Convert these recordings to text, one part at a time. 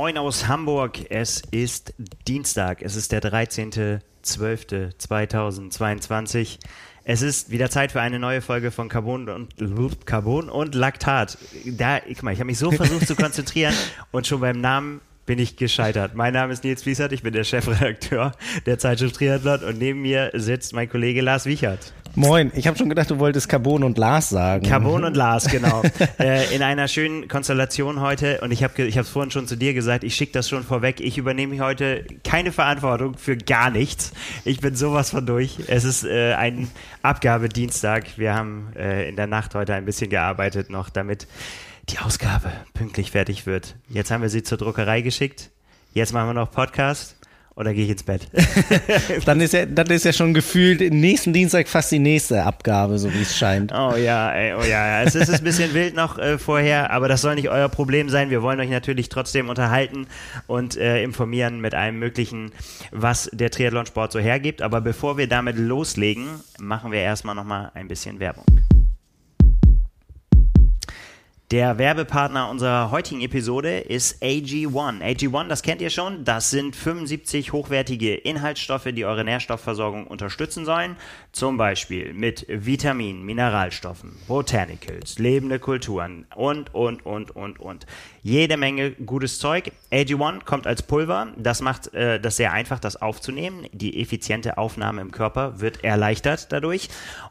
Moin aus Hamburg. Es ist Dienstag. Es ist der 13.12.2022. Es ist wieder Zeit für eine neue Folge von Carbon und Carbon und Laktat. Da, guck mal, ich habe mich so versucht zu konzentrieren und schon beim Namen bin ich gescheitert. Mein Name ist Nils Fließert, ich bin der Chefredakteur der Zeitschrift Triathlon und neben mir sitzt mein Kollege Lars Wiechert. Moin, ich habe schon gedacht, du wolltest Carbon und Lars sagen. Carbon und Lars, genau. äh, in einer schönen Konstellation heute und ich habe ich es vorhin schon zu dir gesagt, ich schicke das schon vorweg, ich übernehme heute keine Verantwortung für gar nichts. Ich bin sowas von durch. Es ist äh, ein Abgabedienstag. Wir haben äh, in der Nacht heute ein bisschen gearbeitet noch, damit die Ausgabe pünktlich fertig wird. Jetzt haben wir sie zur Druckerei geschickt. Jetzt machen wir noch Podcast oder gehe ich ins Bett? dann, ist ja, dann ist ja schon gefühlt nächsten Dienstag fast die nächste Abgabe, so wie es scheint. Oh ja, ey, oh ja, es ist ein bisschen wild noch äh, vorher, aber das soll nicht euer Problem sein. Wir wollen euch natürlich trotzdem unterhalten und äh, informieren mit allem Möglichen, was der Triathlonsport so hergibt. Aber bevor wir damit loslegen, machen wir erstmal nochmal ein bisschen Werbung. Der Werbepartner unserer heutigen Episode ist AG1. AG1, das kennt ihr schon, das sind 75 hochwertige Inhaltsstoffe, die eure Nährstoffversorgung unterstützen sollen. Zum Beispiel mit Vitaminen, Mineralstoffen, Botanicals, lebende Kulturen und, und, und, und, und. Jede Menge gutes Zeug. AG1 kommt als Pulver. Das macht äh, das sehr einfach, das aufzunehmen. Die effiziente Aufnahme im Körper wird erleichtert dadurch.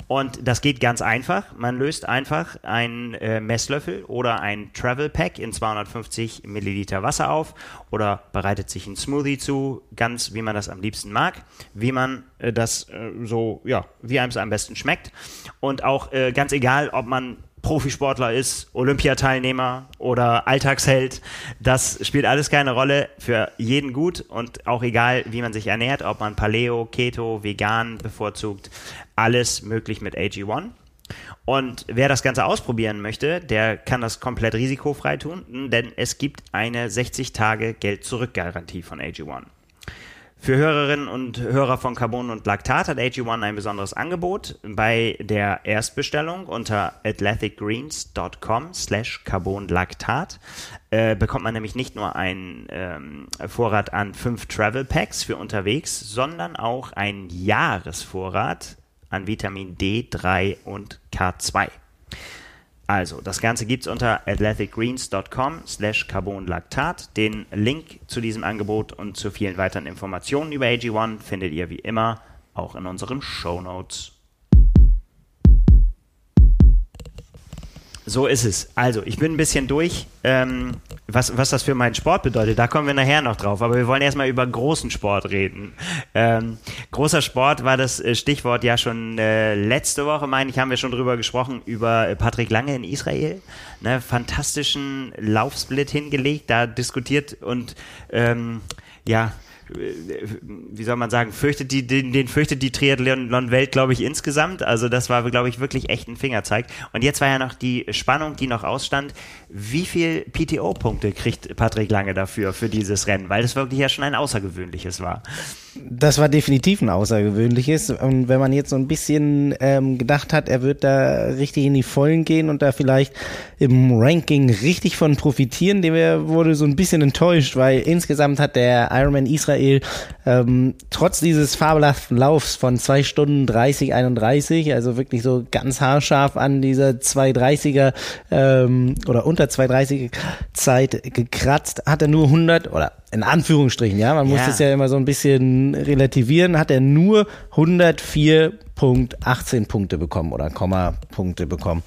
Und das geht ganz einfach. Man löst einfach einen äh, Messlöffel oder ein Travel Pack in 250 Milliliter Wasser auf oder bereitet sich einen Smoothie zu, ganz wie man das am liebsten mag, wie man äh, das äh, so, ja, wie einem es am besten schmeckt. Und auch äh, ganz egal, ob man Profisportler ist, Olympiateilnehmer oder Alltagsheld, das spielt alles keine Rolle, für jeden gut und auch egal, wie man sich ernährt, ob man Paleo, Keto, Vegan bevorzugt, alles möglich mit AG1. Und wer das Ganze ausprobieren möchte, der kann das komplett risikofrei tun, denn es gibt eine 60 Tage Geld-Zurück-Garantie von AG1. Für Hörerinnen und Hörer von Carbon und Laktat hat AG1 ein besonderes Angebot. Bei der Erstbestellung unter athleticgreens.com slash carbonlaktat äh, bekommt man nämlich nicht nur einen ähm, Vorrat an fünf Travel Packs für unterwegs, sondern auch einen Jahresvorrat an Vitamin D3 und K2. Also, das Ganze gibt es unter athleticgreens.com slash carbonlaktat. Den Link zu diesem Angebot und zu vielen weiteren Informationen über AG1 findet ihr wie immer auch in unseren Show Notes. So ist es. Also, ich bin ein bisschen durch, ähm, was, was das für meinen Sport bedeutet. Da kommen wir nachher noch drauf. Aber wir wollen erstmal über großen Sport reden. Ähm, großer Sport war das äh, Stichwort ja schon äh, letzte Woche, meine ich, haben wir schon drüber gesprochen, über Patrick Lange in Israel. Ne, fantastischen Laufsplit hingelegt, da diskutiert und ähm, ja, wie soll man sagen, fürchtet die, den, den fürchtet die Triathlon-Welt, glaube ich, insgesamt. Also das war, glaube ich, wirklich echt ein Fingerzeig. Und jetzt war ja noch die Spannung, die noch ausstand. Wie viel PTO-Punkte kriegt Patrick Lange dafür, für dieses Rennen? Weil das wirklich ja schon ein außergewöhnliches war. Das war definitiv ein außergewöhnliches. Und wenn man jetzt so ein bisschen ähm, gedacht hat, er wird da richtig in die Vollen gehen und da vielleicht im Ranking richtig von profitieren, dem wurde so ein bisschen enttäuscht, weil insgesamt hat der Ironman Israel ähm, trotz dieses fabelhaften Laufs von zwei Stunden 30, 31, also wirklich so ganz haarscharf an dieser 230er ähm, oder unter 230er Zeit gekratzt, hat er nur 100 oder in Anführungsstrichen, ja, man muss ja. das ja immer so ein bisschen relativieren, hat er nur 104.18 Punkte bekommen oder Komma-Punkte bekommen.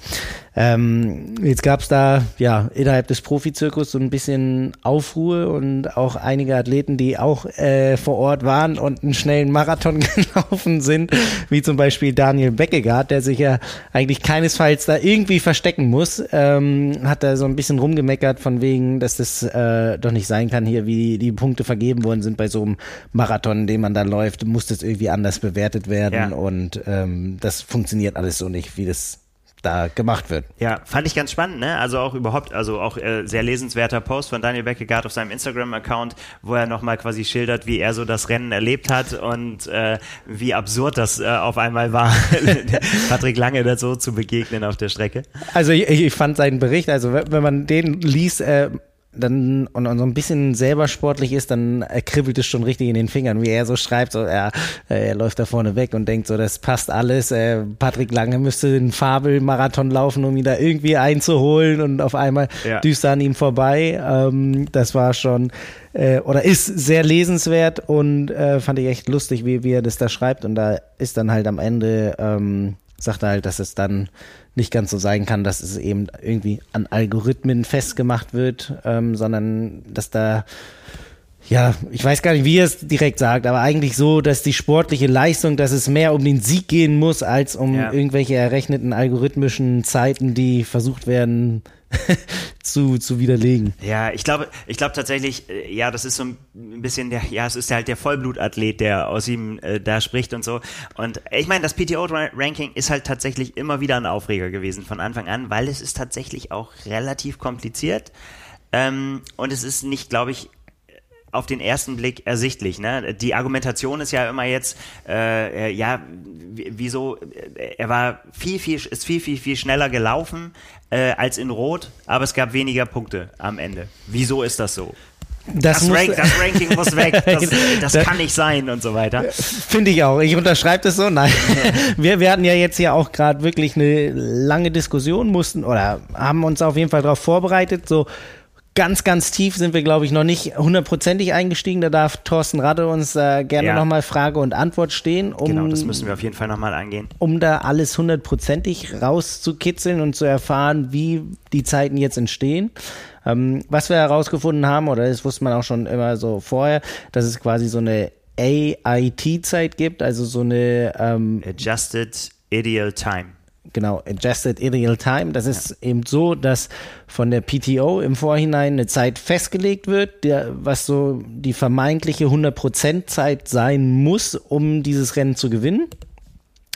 Ähm, jetzt gab es da ja innerhalb des Profizirkus so ein bisschen Aufruhr und auch einige Athleten, die auch äh, vor Ort waren und einen schnellen Marathon gelaufen sind, wie zum Beispiel Daniel Beckegaard, der sich ja eigentlich keinesfalls da irgendwie verstecken muss, ähm, hat da so ein bisschen rumgemeckert von wegen, dass das äh, doch nicht sein kann hier, wie die Punkte vergeben worden sind bei so einem Marathon, den man da läuft, muss das irgendwie anders bewertet werden ja. und ähm, das funktioniert alles so nicht, wie das da gemacht wird. Ja, fand ich ganz spannend, ne? Also auch überhaupt, also auch äh, sehr lesenswerter Post von Daniel Beckegaard auf seinem Instagram-Account, wo er nochmal quasi schildert, wie er so das Rennen erlebt hat und äh, wie absurd das äh, auf einmal war, Patrick Lange da so zu begegnen auf der Strecke. Also ich, ich fand seinen Bericht, also wenn man den liest, äh, dann und, und so ein bisschen selber sportlich ist, dann kribbelt es schon richtig in den Fingern, wie er so schreibt, so er, äh, er läuft da vorne weg und denkt so, das passt alles. Äh, Patrick Lange müsste den Fabelmarathon laufen, um ihn da irgendwie einzuholen und auf einmal ja. düst er an ihm vorbei. Ähm, das war schon äh, oder ist sehr lesenswert und äh, fand ich echt lustig, wie, wie er das da schreibt und da ist dann halt am Ende ähm, sagt er halt, dass es dann nicht ganz so sein kann, dass es eben irgendwie an Algorithmen festgemacht wird, ähm, sondern dass da ja, ich weiß gar nicht, wie er es direkt sagt, aber eigentlich so, dass die sportliche Leistung, dass es mehr um den Sieg gehen muss, als um ja. irgendwelche errechneten algorithmischen Zeiten, die versucht werden zu, zu widerlegen. Ja, ich glaube, ich glaube tatsächlich, äh, ja, das ist so ein bisschen der, ja, es ist halt der Vollblutathlet, der aus ihm äh, da spricht und so. Und ich meine, das PTO-Ranking ist halt tatsächlich immer wieder ein Aufreger gewesen von Anfang an, weil es ist tatsächlich auch relativ kompliziert. Ähm, und es ist nicht, glaube ich, auf den ersten Blick ersichtlich. Ne? Die Argumentation ist ja immer jetzt, äh, äh ja, wieso, äh, er war viel, viel, ist viel, viel, viel schneller gelaufen äh, als in Rot, aber es gab weniger Punkte am Ende. Wieso ist das so? Das, das, Rank, das, Ranking muss weg, das, das, kann nicht sein und so weiter. Finde ich auch. Ich unterschreibe das so. Nein, wir, wir hatten ja jetzt hier auch gerade wirklich eine lange Diskussion, mussten oder haben uns auf jeden Fall darauf vorbereitet, so ganz, ganz tief sind wir, glaube ich, noch nicht hundertprozentig eingestiegen. Da darf Thorsten Radde uns äh, gerne ja. nochmal Frage und Antwort stehen. Um, genau, das müssen wir auf jeden Fall nochmal angehen. Um da alles hundertprozentig rauszukitzeln und zu erfahren, wie die Zeiten jetzt entstehen. Ähm, was wir herausgefunden haben, oder das wusste man auch schon immer so vorher, dass es quasi so eine AIT-Zeit gibt, also so eine ähm, Adjusted Ideal Time genau, Adjusted Ideal Time. Das ist ja. eben so, dass von der PTO im Vorhinein eine Zeit festgelegt wird, der, was so die vermeintliche 100% Zeit sein muss, um dieses Rennen zu gewinnen.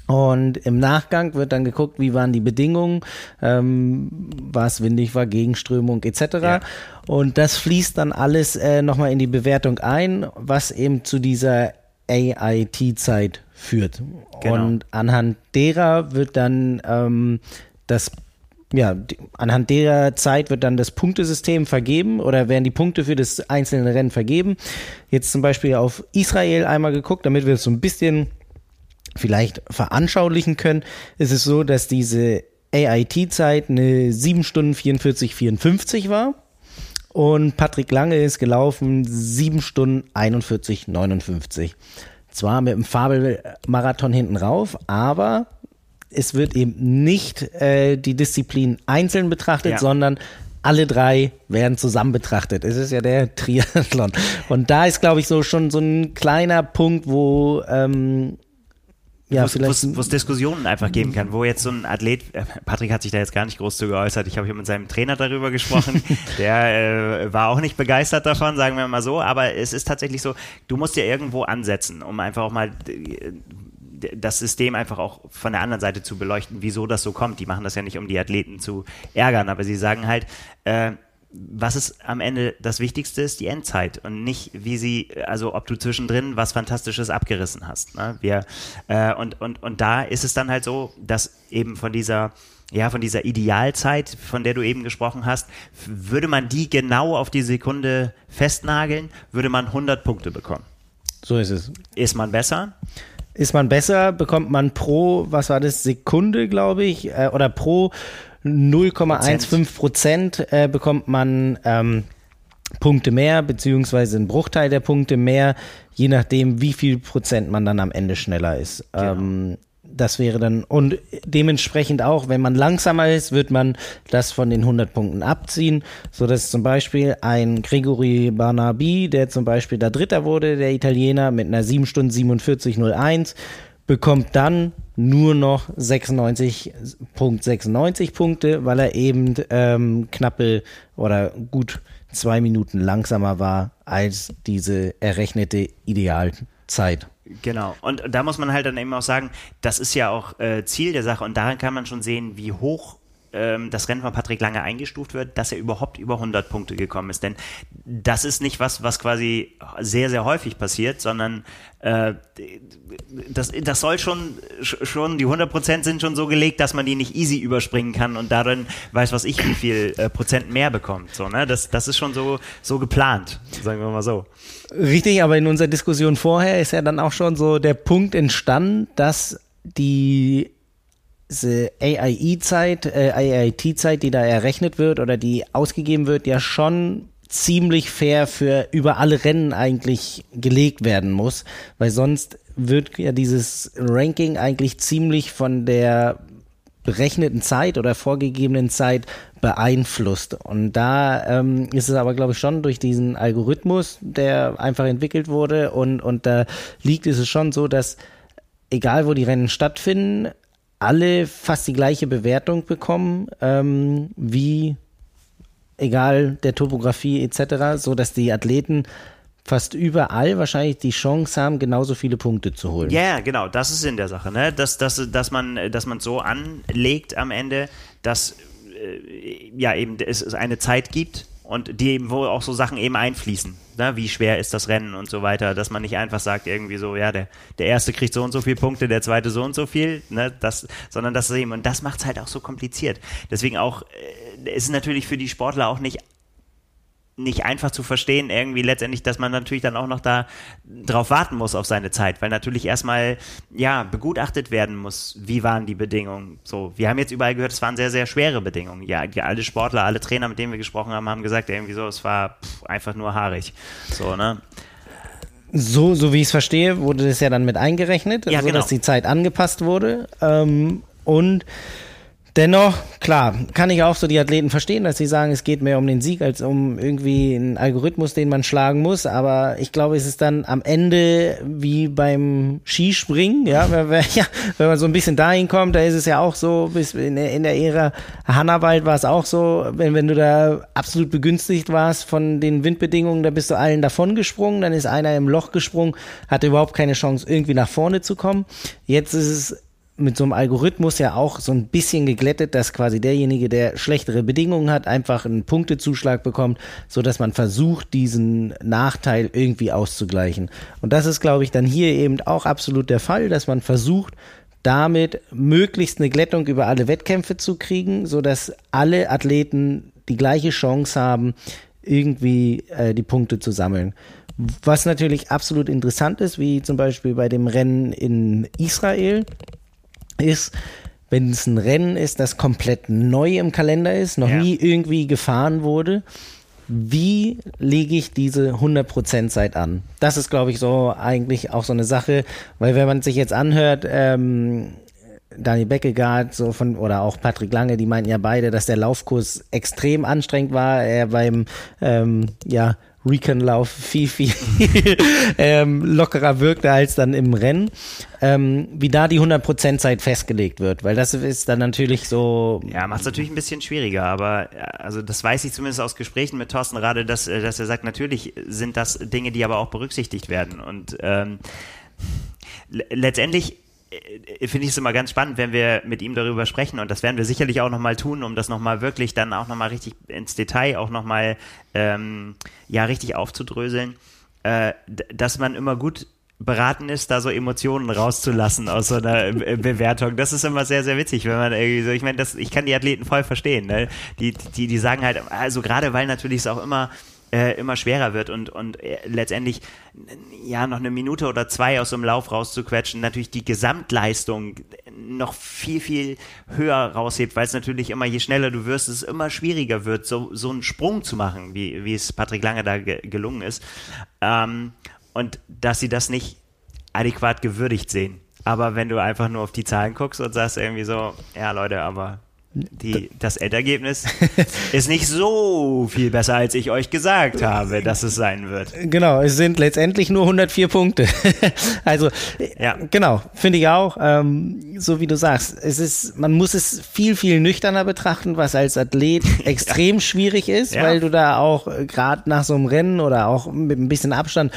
Und im Nachgang wird dann geguckt, wie waren die Bedingungen, ähm, war es windig, war Gegenströmung etc. Ja. Und das fließt dann alles äh, nochmal in die Bewertung ein, was eben zu dieser AIT-Zeit führt. Genau. Und anhand derer wird dann ähm, das ja, anhand der Zeit wird dann das Punktesystem vergeben oder werden die Punkte für das einzelne Rennen vergeben. Jetzt zum Beispiel auf Israel einmal geguckt, damit wir es so ein bisschen vielleicht veranschaulichen können. Ist es so, dass diese AIT-Zeit eine 7 Stunden 44, 54 war. Und Patrick Lange ist gelaufen 7 Stunden 41, 59. Zwar mit dem Fabelmarathon hinten rauf, aber es wird eben nicht äh, die Disziplin einzeln betrachtet, ja. sondern alle drei werden zusammen betrachtet. Es ist ja der Triathlon. Und da ist, glaube ich, so schon so ein kleiner Punkt, wo ähm, ja, wo es Diskussionen einfach geben kann, wo jetzt so ein Athlet, äh, Patrick hat sich da jetzt gar nicht groß zu geäußert, ich habe hier mit seinem Trainer darüber gesprochen, der äh, war auch nicht begeistert davon, sagen wir mal so, aber es ist tatsächlich so, du musst ja irgendwo ansetzen, um einfach auch mal das System einfach auch von der anderen Seite zu beleuchten, wieso das so kommt. Die machen das ja nicht, um die Athleten zu ärgern, aber sie sagen halt, äh, was ist am Ende das Wichtigste ist, die Endzeit und nicht, wie sie, also ob du zwischendrin was Fantastisches abgerissen hast. Ne? Wir, äh, und, und, und da ist es dann halt so, dass eben von dieser, ja, von dieser Idealzeit, von der du eben gesprochen hast, würde man die genau auf die Sekunde festnageln, würde man 100 Punkte bekommen. So ist es. Ist man besser? Ist man besser, bekommt man pro, was war das, Sekunde, glaube ich, äh, oder pro 0,15 Prozent äh, bekommt man ähm, Punkte mehr, beziehungsweise einen Bruchteil der Punkte mehr, je nachdem, wie viel Prozent man dann am Ende schneller ist. Genau. Ähm, das wäre dann, und dementsprechend auch, wenn man langsamer ist, wird man das von den 100 Punkten abziehen, so dass zum Beispiel ein Gregory Barnaby, der zum Beispiel da Dritter wurde, der Italiener, mit einer 7 Stunden 47,01, bekommt dann nur noch 96,96 Punkte, weil er eben ähm, knappe oder gut zwei Minuten langsamer war als diese errechnete Idealzeit. Genau. Und da muss man halt dann eben auch sagen, das ist ja auch äh, Ziel der Sache und daran kann man schon sehen, wie hoch ähm, das Rennen von Patrick Lange eingestuft wird, dass er überhaupt über 100 Punkte gekommen ist. Denn das ist nicht was, was quasi sehr, sehr häufig passiert, sondern äh, das, das soll schon, schon, die 100 Prozent sind schon so gelegt, dass man die nicht easy überspringen kann und darin weiß was ich, wie viel äh, Prozent mehr bekommt. So, ne? das, das ist schon so, so geplant, sagen wir mal so. Richtig, aber in unserer Diskussion vorher ist ja dann auch schon so der Punkt entstanden, dass die AIE-Zeit, äh, AIT-Zeit, die da errechnet wird oder die ausgegeben wird, ja schon ziemlich fair für über alle Rennen eigentlich gelegt werden muss, weil sonst wird ja dieses Ranking eigentlich ziemlich von der berechneten Zeit oder vorgegebenen Zeit beeinflusst. Und da ähm, ist es aber, glaube ich, schon durch diesen Algorithmus, der einfach entwickelt wurde und, und da liegt es schon so, dass egal wo die Rennen stattfinden, alle fast die gleiche Bewertung bekommen, ähm, wie egal der Topografie etc., so dass die Athleten fast überall wahrscheinlich die Chance haben, genauso viele Punkte zu holen. Ja, yeah, genau, das ist in der Sache, ne? Dass, dass, dass man dass man so anlegt am Ende, dass äh, ja eben es eine Zeit gibt, und die eben, wo auch so Sachen eben einfließen. Ne? Wie schwer ist das Rennen und so weiter, dass man nicht einfach sagt, irgendwie so, ja, der, der erste kriegt so und so viele Punkte, der zweite so und so viel, ne? das, sondern das eben, und das macht es halt auch so kompliziert. Deswegen auch, äh, ist natürlich für die Sportler auch nicht nicht einfach zu verstehen, irgendwie letztendlich, dass man natürlich dann auch noch da drauf warten muss auf seine Zeit, weil natürlich erstmal, ja, begutachtet werden muss, wie waren die Bedingungen. So, wir haben jetzt überall gehört, es waren sehr, sehr schwere Bedingungen. Ja, die, alle Sportler, alle Trainer, mit denen wir gesprochen haben, haben gesagt, irgendwie so, es war pff, einfach nur haarig. So, ne? So, so wie ich es verstehe, wurde das ja dann mit eingerechnet, ja, so genau. dass die Zeit angepasst wurde. Ähm, und Dennoch, klar, kann ich auch so die Athleten verstehen, dass sie sagen, es geht mehr um den Sieg als um irgendwie einen Algorithmus, den man schlagen muss. Aber ich glaube, es ist dann am Ende wie beim Skispringen, ja, wenn, ja, wenn man so ein bisschen dahin kommt, da ist es ja auch so, bis in der, in der Ära Hannawald war es auch so, wenn, wenn du da absolut begünstigt warst von den Windbedingungen, da bist du allen davon gesprungen, dann ist einer im Loch gesprungen, hatte überhaupt keine Chance, irgendwie nach vorne zu kommen. Jetzt ist es mit so einem Algorithmus ja auch so ein bisschen geglättet, dass quasi derjenige, der schlechtere Bedingungen hat, einfach einen Punktezuschlag bekommt, so dass man versucht, diesen Nachteil irgendwie auszugleichen. Und das ist, glaube ich, dann hier eben auch absolut der Fall, dass man versucht, damit möglichst eine Glättung über alle Wettkämpfe zu kriegen, so dass alle Athleten die gleiche Chance haben, irgendwie äh, die Punkte zu sammeln. Was natürlich absolut interessant ist, wie zum Beispiel bei dem Rennen in Israel, ist, wenn es ein Rennen ist, das komplett neu im Kalender ist, noch ja. nie irgendwie gefahren wurde, wie lege ich diese 100% Zeit an? Das ist, glaube ich, so eigentlich auch so eine Sache, weil wenn man sich jetzt anhört, ähm, Daniel Beckegaard so von oder auch Patrick Lange, die meinten ja beide, dass der Laufkurs extrem anstrengend war. Er beim ähm, ja Recon-Lauf viel, viel ähm, lockerer wirkte als dann im Rennen. Ähm, wie da die 100% Zeit festgelegt wird, weil das ist dann natürlich so. Ja, macht es natürlich ein bisschen schwieriger, aber also das weiß ich zumindest aus Gesprächen mit Thorsten Rade, dass, äh, dass er sagt, natürlich sind das Dinge, die aber auch berücksichtigt werden und ähm, letztendlich äh, finde ich es immer ganz spannend, wenn wir mit ihm darüber sprechen und das werden wir sicherlich auch nochmal tun, um das nochmal wirklich dann auch nochmal richtig ins Detail auch nochmal ähm, ja richtig aufzudröseln, äh, dass man immer gut beraten ist, da so Emotionen rauszulassen aus so einer Bewertung. Das ist immer sehr, sehr witzig, wenn man irgendwie so, ich meine, ich kann die Athleten voll verstehen, ne? Die, die, die sagen halt, also gerade weil natürlich es auch immer äh, immer schwerer wird und, und äh, letztendlich ja noch eine Minute oder zwei aus einem Lauf rauszuquetschen, natürlich die Gesamtleistung noch viel, viel höher raushebt, weil es natürlich immer, je schneller du wirst, es immer schwieriger wird, so, so einen Sprung zu machen, wie, wie es Patrick Lange da ge gelungen ist. Ähm, und dass sie das nicht adäquat gewürdigt sehen. Aber wenn du einfach nur auf die Zahlen guckst und sagst irgendwie so, ja Leute, aber die, das Endergebnis ist nicht so viel besser, als ich euch gesagt habe, dass es sein wird. Genau, es sind letztendlich nur 104 Punkte. also, ja. genau, finde ich auch. Ähm, so wie du sagst, es ist, man muss es viel, viel nüchterner betrachten, was als Athlet extrem ja. schwierig ist, ja. weil du da auch äh, gerade nach so einem Rennen oder auch mit ein bisschen Abstand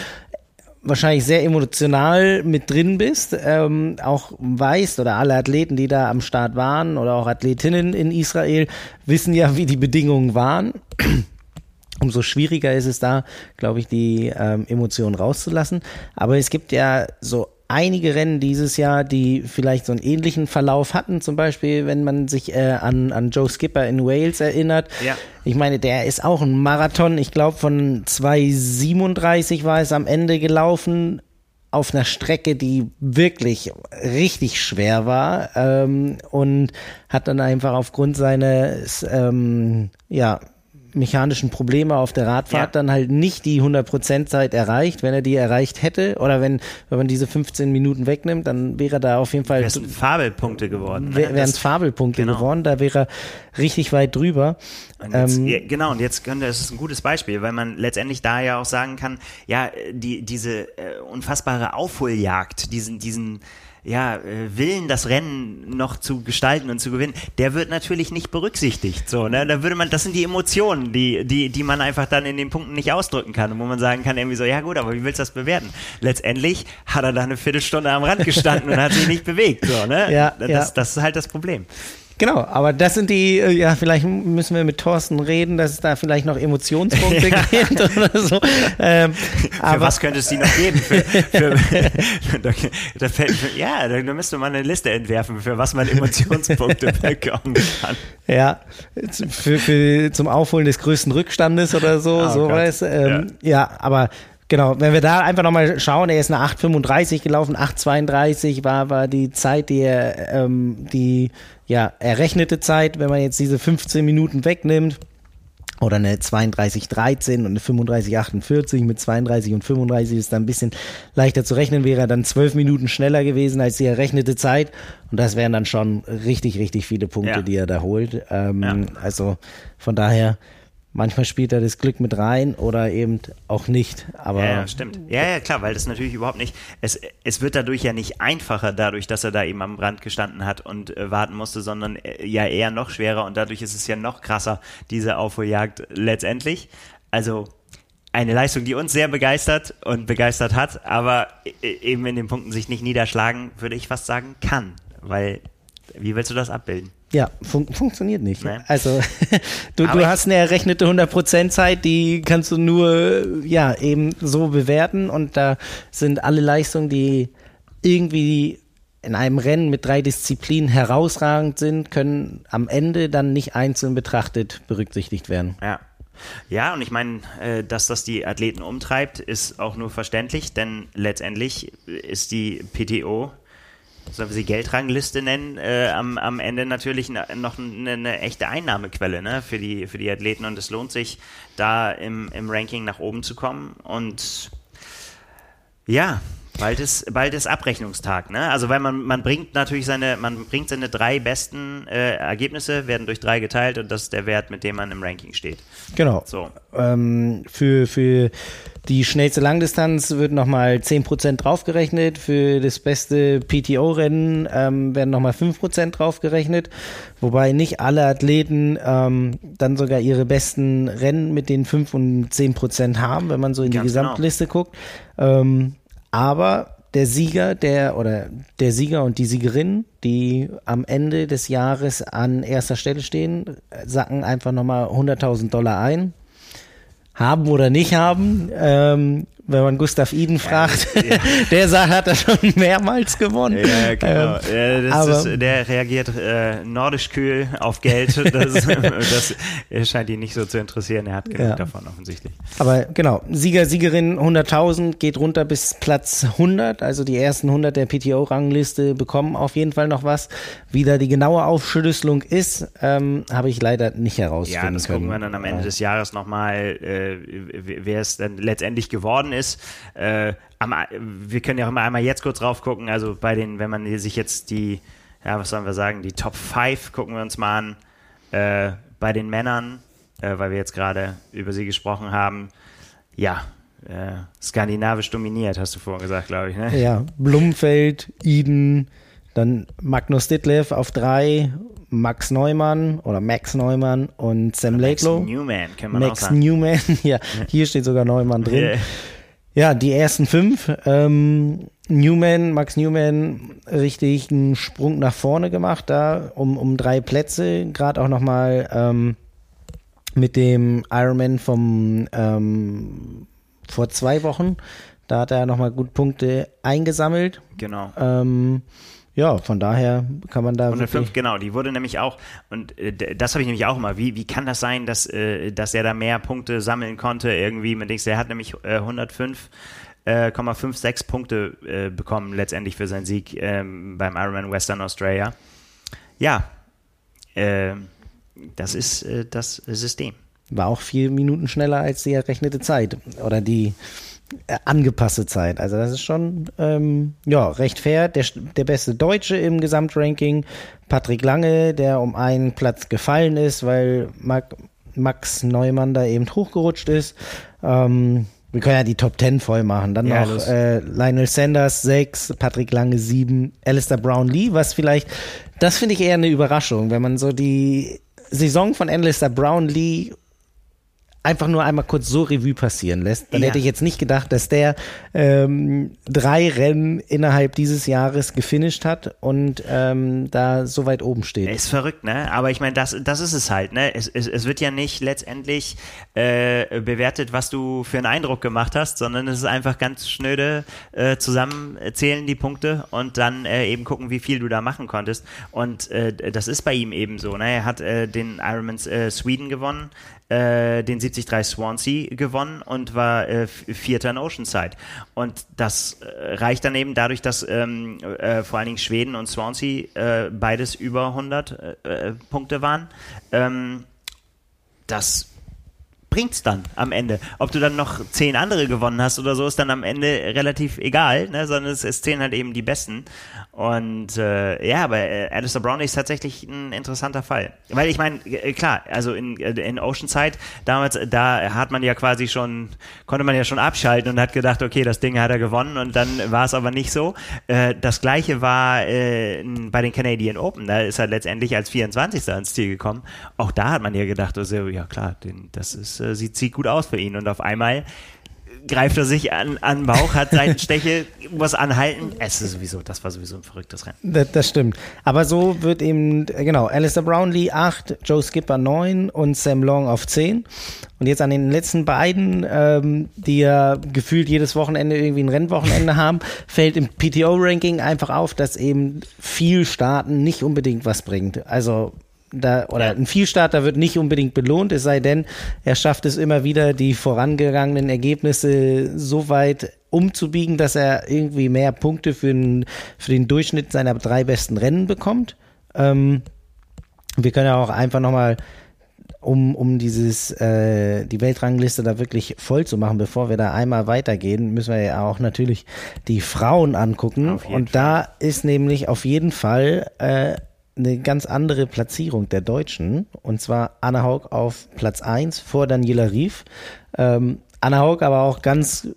wahrscheinlich sehr emotional mit drin bist, ähm, auch weißt oder alle Athleten, die da am Start waren oder auch Athletinnen in Israel, wissen ja, wie die Bedingungen waren. Umso schwieriger ist es da, glaube ich, die ähm, Emotionen rauszulassen. Aber es gibt ja so einige Rennen dieses Jahr, die vielleicht so einen ähnlichen Verlauf hatten. Zum Beispiel, wenn man sich äh, an, an Joe Skipper in Wales erinnert. Ja. Ich meine, der ist auch ein Marathon. Ich glaube, von 2,37 war es am Ende gelaufen auf einer Strecke, die wirklich richtig schwer war ähm, und hat dann einfach aufgrund seines ähm, ja mechanischen Probleme auf der Radfahrt ja. dann halt nicht die 100% Zeit erreicht. Wenn er die erreicht hätte oder wenn, wenn man diese 15 Minuten wegnimmt, dann wäre da auf jeden Fall. Wären Fabelpunkte geworden. Ne? Wären es Fabelpunkte genau. geworden, da wäre er richtig weit drüber. Und jetzt, ähm, ja, genau, und jetzt könnte es ist ein gutes Beispiel, weil man letztendlich da ja auch sagen kann, ja, die, diese äh, unfassbare Aufholjagd, diesen, diesen ja, äh, Willen, das Rennen noch zu gestalten und zu gewinnen, der wird natürlich nicht berücksichtigt. So, ne? Da würde man, das sind die Emotionen, die, die, die man einfach dann in den Punkten nicht ausdrücken kann, wo man sagen kann, irgendwie so, ja gut, aber wie willst du das bewerten? Letztendlich hat er da eine Viertelstunde am Rand gestanden und hat sich nicht bewegt. So, ne? Ja, das, ja. das ist halt das Problem. Genau, aber das sind die, äh, ja, vielleicht müssen wir mit Thorsten reden, dass es da vielleicht noch Emotionspunkte gibt oder so. Ähm, für was könnte es die noch geben? Für, für, da, fällt, ja, da, da müsste man eine Liste entwerfen, für was man Emotionspunkte bekommen kann. Ja, für, für, zum Aufholen des größten Rückstandes oder so, oh, sowas. Ähm, ja. ja, aber Genau, wenn wir da einfach nochmal schauen, er ist eine 8,35 gelaufen, 8,32 war, war die Zeit, die er, ähm, die ja, errechnete Zeit, wenn man jetzt diese 15 Minuten wegnimmt. Oder eine 32,13 und eine 35,48 mit 32 und 35 ist dann ein bisschen leichter zu rechnen, wäre dann zwölf Minuten schneller gewesen als die errechnete Zeit. Und das wären dann schon richtig, richtig viele Punkte, ja. die er da holt. Ähm, ja. Also von daher, Manchmal spielt er das Glück mit rein oder eben auch nicht. Aber ja, ja, stimmt. Ja, ja, klar, weil das natürlich überhaupt nicht. Es, es wird dadurch ja nicht einfacher, dadurch, dass er da eben am Rand gestanden hat und äh, warten musste, sondern äh, ja eher noch schwerer und dadurch ist es ja noch krasser, diese Aufholjagd letztendlich. Also eine Leistung, die uns sehr begeistert und begeistert hat, aber äh, eben in den Punkten sich nicht niederschlagen, würde ich fast sagen, kann. Weil, wie willst du das abbilden? Ja, fun funktioniert nicht. Nee. Also du, du hast eine errechnete 100% Zeit, die kannst du nur ja eben so bewerten und da sind alle Leistungen, die irgendwie in einem Rennen mit drei Disziplinen herausragend sind, können am Ende dann nicht einzeln betrachtet berücksichtigt werden. Ja. Ja, und ich meine, äh, dass das die Athleten umtreibt, ist auch nur verständlich, denn letztendlich ist die PTO sollen wir sie Geldrangliste nennen, äh, am, am Ende natürlich noch eine, eine, echte Einnahmequelle ne, für, die, für die Athleten. Und es lohnt sich, da im, im Ranking nach oben zu kommen. Und ja, Bald ist, bald ist Abrechnungstag, ne? Also weil man, man bringt natürlich seine, man bringt seine drei besten äh, Ergebnisse, werden durch drei geteilt und das ist der Wert, mit dem man im Ranking steht. Genau. So. Ähm, für, für die schnellste Langdistanz wird nochmal 10% draufgerechnet. Für das beste PTO-Rennen ähm, werden nochmal 5% draufgerechnet. Wobei nicht alle Athleten ähm, dann sogar ihre besten Rennen mit den 5 und 10% haben, wenn man so in Ganz die genau. Gesamtliste genau. guckt. Ähm, aber der Sieger, der oder der Sieger und die Siegerin, die am Ende des Jahres an erster Stelle stehen, sacken einfach nochmal 100.000 Dollar ein. Haben oder nicht haben. Ähm, wenn man Gustav Iden fragt, ja, ja. der sagt, hat er schon mehrmals gewonnen. Ja, genau. Ähm, ja, aber, ist, der reagiert äh, nordisch kühl auf Geld. Das, das scheint ihn nicht so zu interessieren. Er hat genug davon offensichtlich. Aber genau, Sieger, Siegerin 100.000 geht runter bis Platz 100. Also die ersten 100 der PTO-Rangliste bekommen auf jeden Fall noch was. Wie da die genaue Aufschlüsselung ist, ähm, habe ich leider nicht herausfinden können. Ja, das können. gucken wir dann am Ende des Jahres nochmal, äh, wer es dann letztendlich geworden ist ist. Äh, am, wir können ja auch immer einmal jetzt kurz drauf gucken. Also bei den, wenn man sich jetzt die, ja, was sollen wir sagen, die Top 5 gucken wir uns mal an. Äh, bei den Männern, äh, weil wir jetzt gerade über sie gesprochen haben. Ja, äh, skandinavisch dominiert, hast du vorhin gesagt, glaube ich. Ne? Ja, Blumfeld, Iden, dann Magnus Ditlev auf drei, Max Neumann oder Max Neumann und Sam Laidlow. Max Newman, kann man Max auch sagen. Newman, ja, hier steht sogar Neumann drin. Yeah. Ja, die ersten fünf. Ähm, Newman, Max Newman, richtig einen Sprung nach vorne gemacht, da um, um drei Plätze. Gerade auch nochmal ähm, mit dem Ironman vom ähm, vor zwei Wochen. Da hat er nochmal gut Punkte eingesammelt. Genau. Ähm, ja, von daher kann man da. 105, genau, die wurde nämlich auch, und äh, das habe ich nämlich auch immer, wie, wie kann das sein, dass, äh, dass er da mehr Punkte sammeln konnte irgendwie? Man denkt, er hat nämlich äh, 105 äh, 56 Punkte äh, bekommen letztendlich für seinen Sieg ähm, beim Ironman Western Australia. Ja, äh, das ist äh, das System. War auch vier Minuten schneller als die errechnete Zeit oder die angepasste Zeit. Also das ist schon ähm, ja recht fair. Der, der beste Deutsche im Gesamtranking, Patrick Lange, der um einen Platz gefallen ist, weil Max Neumann da eben hochgerutscht ist. Ähm, wir können ja die Top 10 voll machen. Dann ja, noch äh, Lionel Sanders 6, Patrick Lange 7, Alistair Brown Lee, was vielleicht, das finde ich eher eine Überraschung, wenn man so die Saison von Alistair Brown Lee einfach nur einmal kurz so Revue passieren lässt, dann ja. hätte ich jetzt nicht gedacht, dass der ähm, drei Rennen innerhalb dieses Jahres gefinisht hat und ähm, da so weit oben steht. Ist verrückt, ne? Aber ich meine, das, das ist es halt, ne? Es, es, es wird ja nicht letztendlich äh, bewertet, was du für einen Eindruck gemacht hast, sondern es ist einfach ganz schnöde äh, zusammenzählen die Punkte und dann äh, eben gucken, wie viel du da machen konntest. Und äh, das ist bei ihm eben so, ne? Er hat äh, den Ironman äh, Sweden gewonnen äh, den 73 Swansea gewonnen und war äh, Vierter in Oceanside. Und das äh, reicht dann eben dadurch, dass ähm, äh, vor allen Dingen Schweden und Swansea äh, beides über 100 äh, Punkte waren. Ähm, das bringt's dann am Ende. Ob du dann noch zehn andere gewonnen hast oder so, ist dann am Ende relativ egal, ne? sondern es, es zählen halt eben die Besten. Und äh, ja, aber äh, Alistair Brown ist tatsächlich ein interessanter Fall. Weil ich meine, äh, klar, also in, äh, in Oceanside, damals, da hat man ja quasi schon, konnte man ja schon abschalten und hat gedacht, okay, das Ding hat er gewonnen und dann war es aber nicht so. Äh, das gleiche war äh, bei den Canadian Open, da ist er letztendlich als 24. ans Ziel gekommen. Auch da hat man ja gedacht, also, ja klar, den, das ist, äh, sieht, sieht gut aus für ihn. Und auf einmal greift er sich an, an den Bauch, hat Seitensteche, muss anhalten. Es ist sowieso, das war sowieso ein verrücktes Rennen. Das, das stimmt. Aber so wird eben, genau, Alistair Brownlee 8, Joe Skipper 9 und Sam Long auf 10. Und jetzt an den letzten beiden, ähm, die ja gefühlt jedes Wochenende irgendwie ein Rennwochenende haben, fällt im PTO-Ranking einfach auf, dass eben viel Starten nicht unbedingt was bringt. Also da, oder ja. ein Vielstarter wird nicht unbedingt belohnt, es sei denn, er schafft es immer wieder, die vorangegangenen Ergebnisse so weit umzubiegen, dass er irgendwie mehr Punkte für den, für den Durchschnitt seiner drei besten Rennen bekommt. Ähm, wir können ja auch einfach nochmal, um, um dieses, äh, die Weltrangliste da wirklich voll zu machen, bevor wir da einmal weitergehen, müssen wir ja auch natürlich die Frauen angucken. Und da ist nämlich auf jeden Fall äh, eine ganz andere Platzierung der Deutschen. Und zwar Anna Haug auf Platz 1 vor Daniela Rief. Ähm, Anna Haug aber auch ganz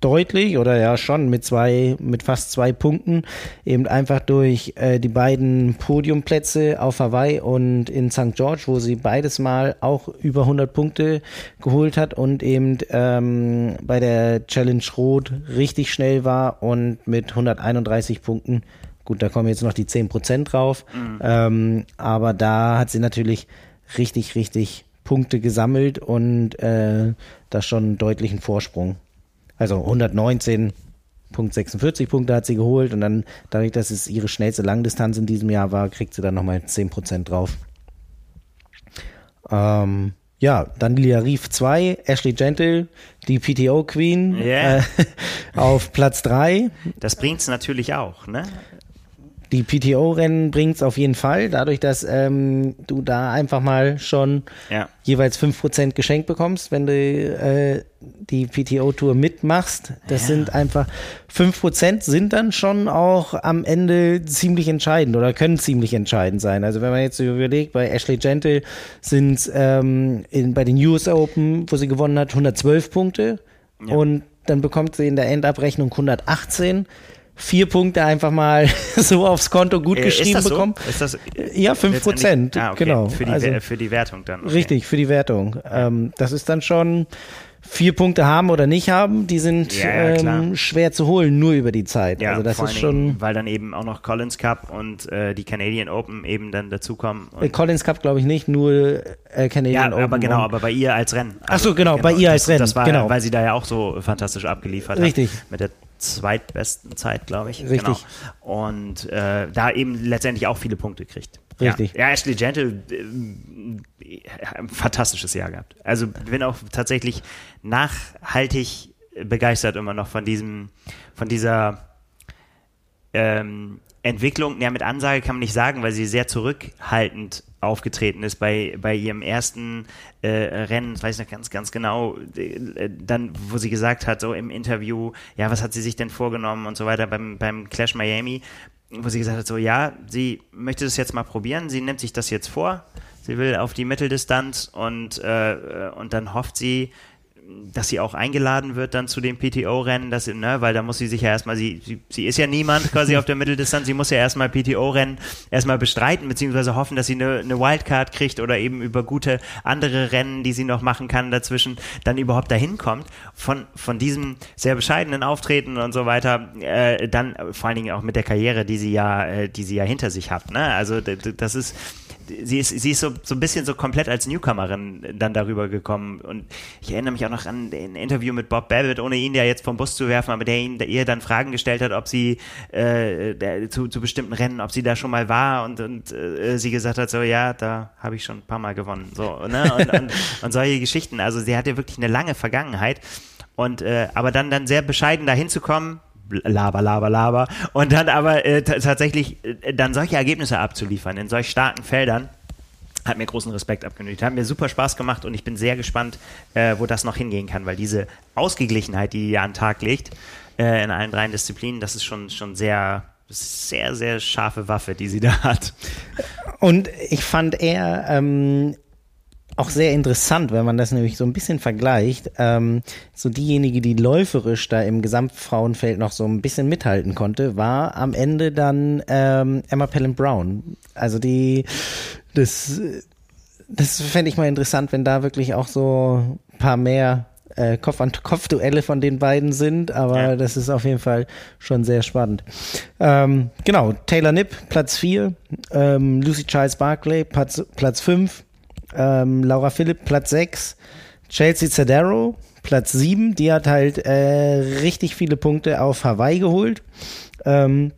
deutlich oder ja schon mit zwei, mit fast zwei Punkten, eben einfach durch äh, die beiden Podiumplätze auf Hawaii und in St. George, wo sie beides mal auch über 100 Punkte geholt hat und eben ähm, bei der Challenge Rot richtig schnell war und mit 131 Punkten Gut, da kommen jetzt noch die 10% drauf. Mhm. Ähm, aber da hat sie natürlich richtig, richtig Punkte gesammelt und äh, da schon einen deutlichen Vorsprung. Also 119,46 Punkte hat sie geholt und dann, dadurch, dass es ihre schnellste Langdistanz in diesem Jahr war, kriegt sie dann nochmal 10% drauf. Ähm, ja, dann Lia Rief 2, Ashley Gentle, die PTO Queen yeah. äh, auf Platz 3. Das bringt es natürlich auch, ne? Die PTO-Rennen bringt es auf jeden Fall, dadurch, dass ähm, du da einfach mal schon ja. jeweils 5% geschenkt bekommst, wenn du äh, die PTO-Tour mitmachst. Das ja. sind einfach 5% sind dann schon auch am Ende ziemlich entscheidend oder können ziemlich entscheidend sein. Also wenn man jetzt überlegt, bei Ashley Gentle sind ähm, in, bei den US Open, wo sie gewonnen hat, 112 Punkte ja. und dann bekommt sie in der Endabrechnung 118 vier Punkte einfach mal so aufs Konto gut äh, geschrieben so? bekommen. Ist das ja, fünf Prozent, ah, okay. genau. Für die, also, für die Wertung dann. Okay. Richtig, für die Wertung. Ähm, das ist dann schon, vier Punkte haben oder nicht haben, die sind Ja, ähm, schwer zu holen, nur über die Zeit. Ja, also das ist schon. Dingen, weil dann eben auch noch Collins Cup und äh, die Canadian Open eben dann dazukommen. Äh, Collins Cup glaube ich nicht, nur äh, Canadian ja, Open. aber genau, aber bei ihr als Rennen. Ach so, genau, bei ihr als das, Rennen, Das war, genau. weil sie da ja auch so fantastisch abgeliefert Richtig. hat. Mit der zweitbesten Zeit, glaube ich. Richtig. Genau. Und äh, da eben letztendlich auch viele Punkte kriegt. Richtig. Ja, ja Ashley Gentle, äh, ein fantastisches Jahr gehabt. Also bin auch tatsächlich nachhaltig begeistert immer noch von diesem, von dieser ähm, Entwicklung, ja, mit Ansage kann man nicht sagen, weil sie sehr zurückhaltend aufgetreten ist bei, bei ihrem ersten äh, Rennen, das weiß ich noch ganz, ganz genau, äh, dann, wo sie gesagt hat, so im Interview, ja, was hat sie sich denn vorgenommen und so weiter beim, beim Clash Miami, wo sie gesagt hat, so, ja, sie möchte das jetzt mal probieren, sie nimmt sich das jetzt vor, sie will auf die Mitteldistanz und, äh, und dann hofft sie, dass sie auch eingeladen wird dann zu dem PTO-Rennen, dass ne, weil da muss sie sich ja erstmal, sie, sie, sie ist ja niemand quasi auf der Mitteldistanz, sie muss ja erstmal PTO-Rennen erstmal bestreiten, beziehungsweise hoffen, dass sie eine, eine Wildcard kriegt oder eben über gute andere Rennen, die sie noch machen kann dazwischen, dann überhaupt dahin kommt. Von, von diesem sehr bescheidenen Auftreten und so weiter, äh, dann vor allen Dingen auch mit der Karriere, die sie ja, äh, die sie ja hinter sich hat, ne, also das ist, sie ist, sie ist so, so ein bisschen so komplett als Newcomerin dann darüber gekommen. Und ich erinnere mich auch noch an ein Interview mit Bob Babbitt, ohne ihn ja jetzt vom Bus zu werfen, aber der ihn, der ihr dann Fragen gestellt hat, ob sie äh, der, zu, zu bestimmten Rennen, ob sie da schon mal war und, und äh, sie gesagt hat, so ja, da habe ich schon ein paar Mal gewonnen. So, ne? Und, und, und solche Geschichten. Also sie hat ja wirklich eine lange Vergangenheit. Und äh, aber dann, dann sehr bescheiden dahin zu kommen, laber, laber, laber. Und dann aber äh, tatsächlich äh, dann solche Ergebnisse abzuliefern in solch starken Feldern, hat mir großen Respekt abgenötigt. Hat mir super Spaß gemacht und ich bin sehr gespannt, äh, wo das noch hingehen kann, weil diese Ausgeglichenheit, die ihr an den Tag legt, äh, in allen drei Disziplinen, das ist schon, schon sehr, sehr, sehr scharfe Waffe, die sie da hat. Und ich fand er ähm, auch sehr interessant, wenn man das nämlich so ein bisschen vergleicht. Ähm, so diejenige, die läuferisch da im Gesamtfrauenfeld noch so ein bisschen mithalten konnte, war am Ende dann ähm, Emma Pellin Brown. Also die, das, das fände ich mal interessant, wenn da wirklich auch so ein paar mehr äh, Kopf an Kopf Duelle von den beiden sind, aber Ja. das ist auf jeden Fall schon sehr spannend. Ähm, genau, Taylor Nipp, Platz 4, ähm, Lucy Charles Barclay, Platz, Platz 5, ähm, Laura Philipp, Platz 6, Chelsea Cedero, Platz 7, die hat halt äh, richtig viele Punkte auf Hawaii geholt. Ähm,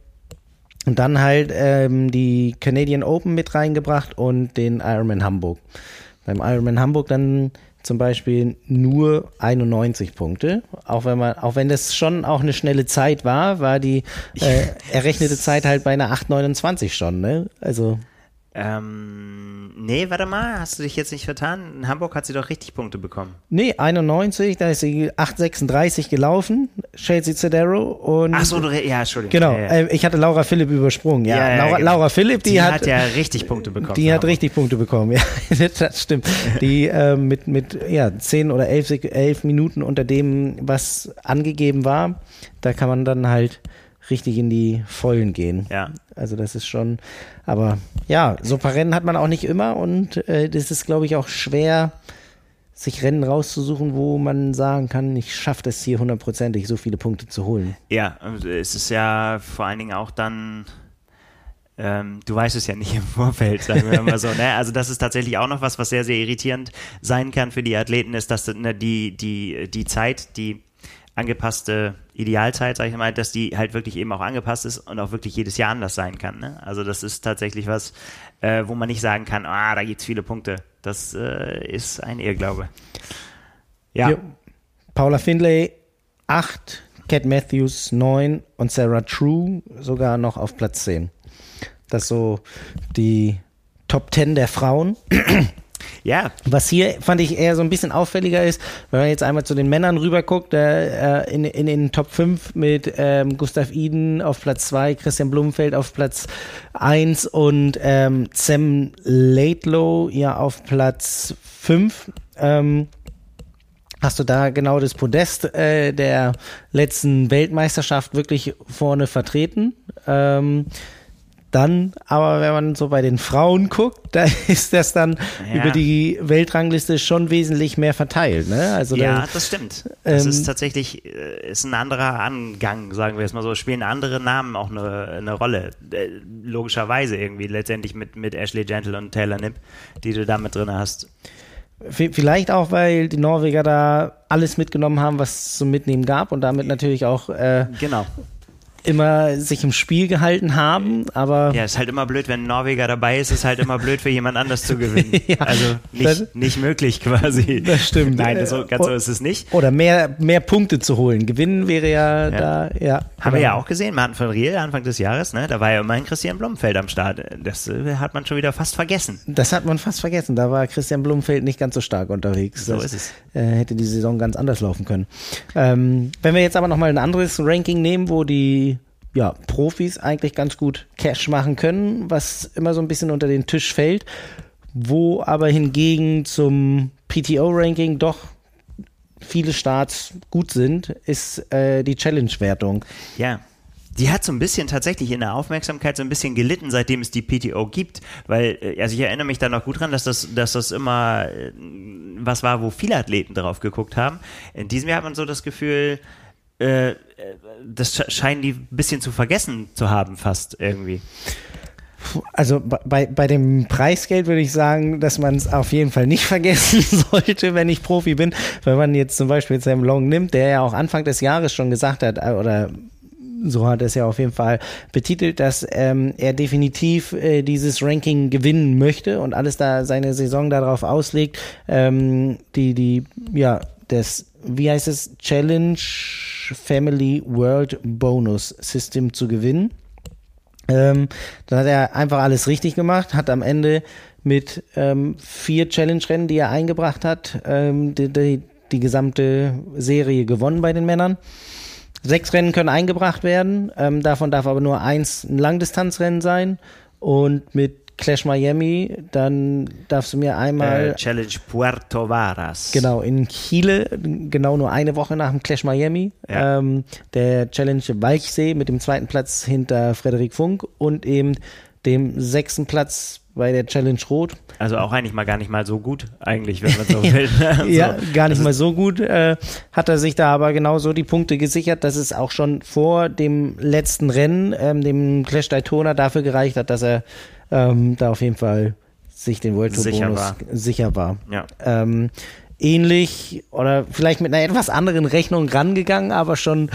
und dann halt ähm, die Canadian Open mit reingebracht und den Ironman Hamburg. Beim Ironman Hamburg dann zum Beispiel nur 91 Punkte. Auch wenn man, auch wenn das schon auch eine schnelle Zeit war, war die äh, errechnete Zeit halt bei einer 8,29 schon, ne? Also Ähm, nee, warte mal, hast du dich jetzt nicht vertan? In Hamburg hat sie doch richtig Punkte bekommen. Nee, 91, da ist sie 8,36 gelaufen, Chelsea Cedero und Ach so, du, ja, Entschuldigung. genau, Ja, ja. äh, ich hatte Laura Philipp übersprungen, ja. Ja, Laura, genau. Laura Philipp, die, die hat, hat ja richtig Punkte bekommen. die hat Hamburg. richtig Punkte bekommen, ja, das stimmt. Die äh, mit, mit ja, 10 oder 11, Sek- 11 Minuten unter dem, was angegeben war, da kann man dann halt richtig in die Vollen gehen. Ja. Also das ist schon, aber ja, so ein paar Rennen hat man auch nicht immer und äh, das ist, glaube ich, auch schwer, sich Rennen rauszusuchen, wo man sagen kann, ich schaffe das hier hundertprozentig, so viele Punkte zu holen. Ja, und es ist ja vor allen Dingen auch dann, ähm, du weißt es ja nicht im Vorfeld, sagen wir mal so. Ne? Also das ist tatsächlich auch noch was, was sehr, sehr irritierend sein kann für die Athleten, ist, dass ne, die, die, die Zeit, die angepasste Idealzeit, sag ich mal, dass die halt wirklich eben auch angepasst ist und auch wirklich jedes Jahr anders sein kann. Ne? Also das ist tatsächlich was, äh, wo man nicht sagen kann, ah, da gibt's viele Punkte. Das äh, ist ein Irrglaube. Ja, Jo. Paula Findlay 8, Cat Matthews 9 und Sarah True sogar noch auf Platz 10. Das so die Top 10 der Frauen. Ja, Was hier fand ich eher so ein bisschen auffälliger ist, wenn man jetzt einmal zu den Männern rüberguckt, äh, in, in den Top 5 mit ähm, Gustav Iden auf Platz 2, Christian Blumenfeld auf Platz 1 und ähm, Sam Laidlow ja auf Platz 5. Ähm, hast du da genau das Podest äh, der letzten Weltmeisterschaft wirklich vorne vertreten. Ähm, Dann, aber wenn man so bei den Frauen guckt, da ist das dann Ja. über die Weltrangliste schon wesentlich mehr verteilt. Ne? Also Ja, da, das stimmt. Das ähm, ist tatsächlich äh, ist ein anderer Angang, sagen wir es mal so. Spielen andere Namen auch eine, eine Rolle. Äh, logischerweise irgendwie letztendlich mit, mit Ashley Gentle und Taylor Nipp, die du da mit drin hast. vielleicht auch, weil die Norweger da alles mitgenommen haben, was es zum Mitnehmen gab und damit natürlich auch äh, Genau. Immer sich im Spiel gehalten haben. Aber Ja, ist halt immer blöd, wenn ein Norweger dabei ist, ist halt immer blöd für jemand anders zu gewinnen. Ja, also nicht, nicht möglich quasi. Das stimmt. Nein, so, ganz so Äh, ist es nicht. oder mehr, mehr Punkte zu holen. Gewinnen wäre ja, da, ja. Haben wir ja auch gesehen, Martin von Riel Anfang des Jahres, ne? Da war ja immerhin Christian Blumfeld am Start. Das äh, hat man schon wieder fast vergessen. Das hat man fast vergessen. Da war Christian Blumfeld nicht ganz so stark unterwegs. So das, ist es. Äh, hätte die Saison ganz anders laufen können. Ähm, wenn wir jetzt aber nochmal ein anderes Ranking nehmen, wo die ja, Profis eigentlich ganz gut Cash machen können, was immer so ein bisschen unter den Tisch fällt, wo aber hingegen zum PTO-Ranking doch viele Starts gut sind, ist äh, die Challenge-Wertung. Ja. Die hat so ein bisschen tatsächlich in der Aufmerksamkeit so ein bisschen gelitten, seitdem es die PTO gibt. Weil, äh, also ich erinnere mich da noch gut dran, dass das, dass das immer äh, was war, wo viele Athleten drauf geguckt haben. In diesem Jahr hat man so das Gefühl, äh, das sch- scheinen die ein bisschen zu vergessen zu haben, fast irgendwie. Also bei, bei dem Preisgeld würde ich sagen, dass man es auf jeden Fall nicht vergessen sollte, wenn ich Profi bin. Wenn man jetzt zum Beispiel Sam Long nimmt, der ja auch Anfang des Jahres schon gesagt hat, äh, oder so hat es ja auf jeden Fall betitelt, dass ähm, er definitiv äh, dieses Ranking gewinnen möchte und alles da seine Saison darauf auslegt, ähm, die, die, ja, das, wie heißt es, Challenge Family World Bonus System zu gewinnen. Ähm, dann hat er einfach alles richtig gemacht, hat am Ende mit ähm, vier Challenge-Rennen, die er eingebracht hat, ähm, die, die, die gesamte Serie gewonnen bei den Männern. Sechs Rennen können eingebracht werden, ähm, davon darf aber nur eins ein Langdistanzrennen sein. Und mit Clash Miami, dann darfst du mir einmal Äh, Challenge Puerto Varas. Genau, in Chile, genau nur eine Woche nach dem Clash Miami. Ja. Ähm, der Challenge Walchsee mit dem zweiten Platz hinter Frederik Funk und eben dem sechsten Platz bei der Challenge Rot. Also auch eigentlich mal gar nicht mal so gut, eigentlich, wenn man so will. Also, ja, gar nicht mal so gut. Äh, hat er sich da aber genauso die Punkte gesichert, dass es auch schon vor dem letzten Rennen, ähm, dem Clash Daytona, dafür gereicht hat, dass er ähm, da auf jeden Fall sich den World Tour Sicher Bonus war. sicher war. Ja. ähm, ähnlich oder vielleicht mit einer etwas anderen Rechnung rangegangen, aber schon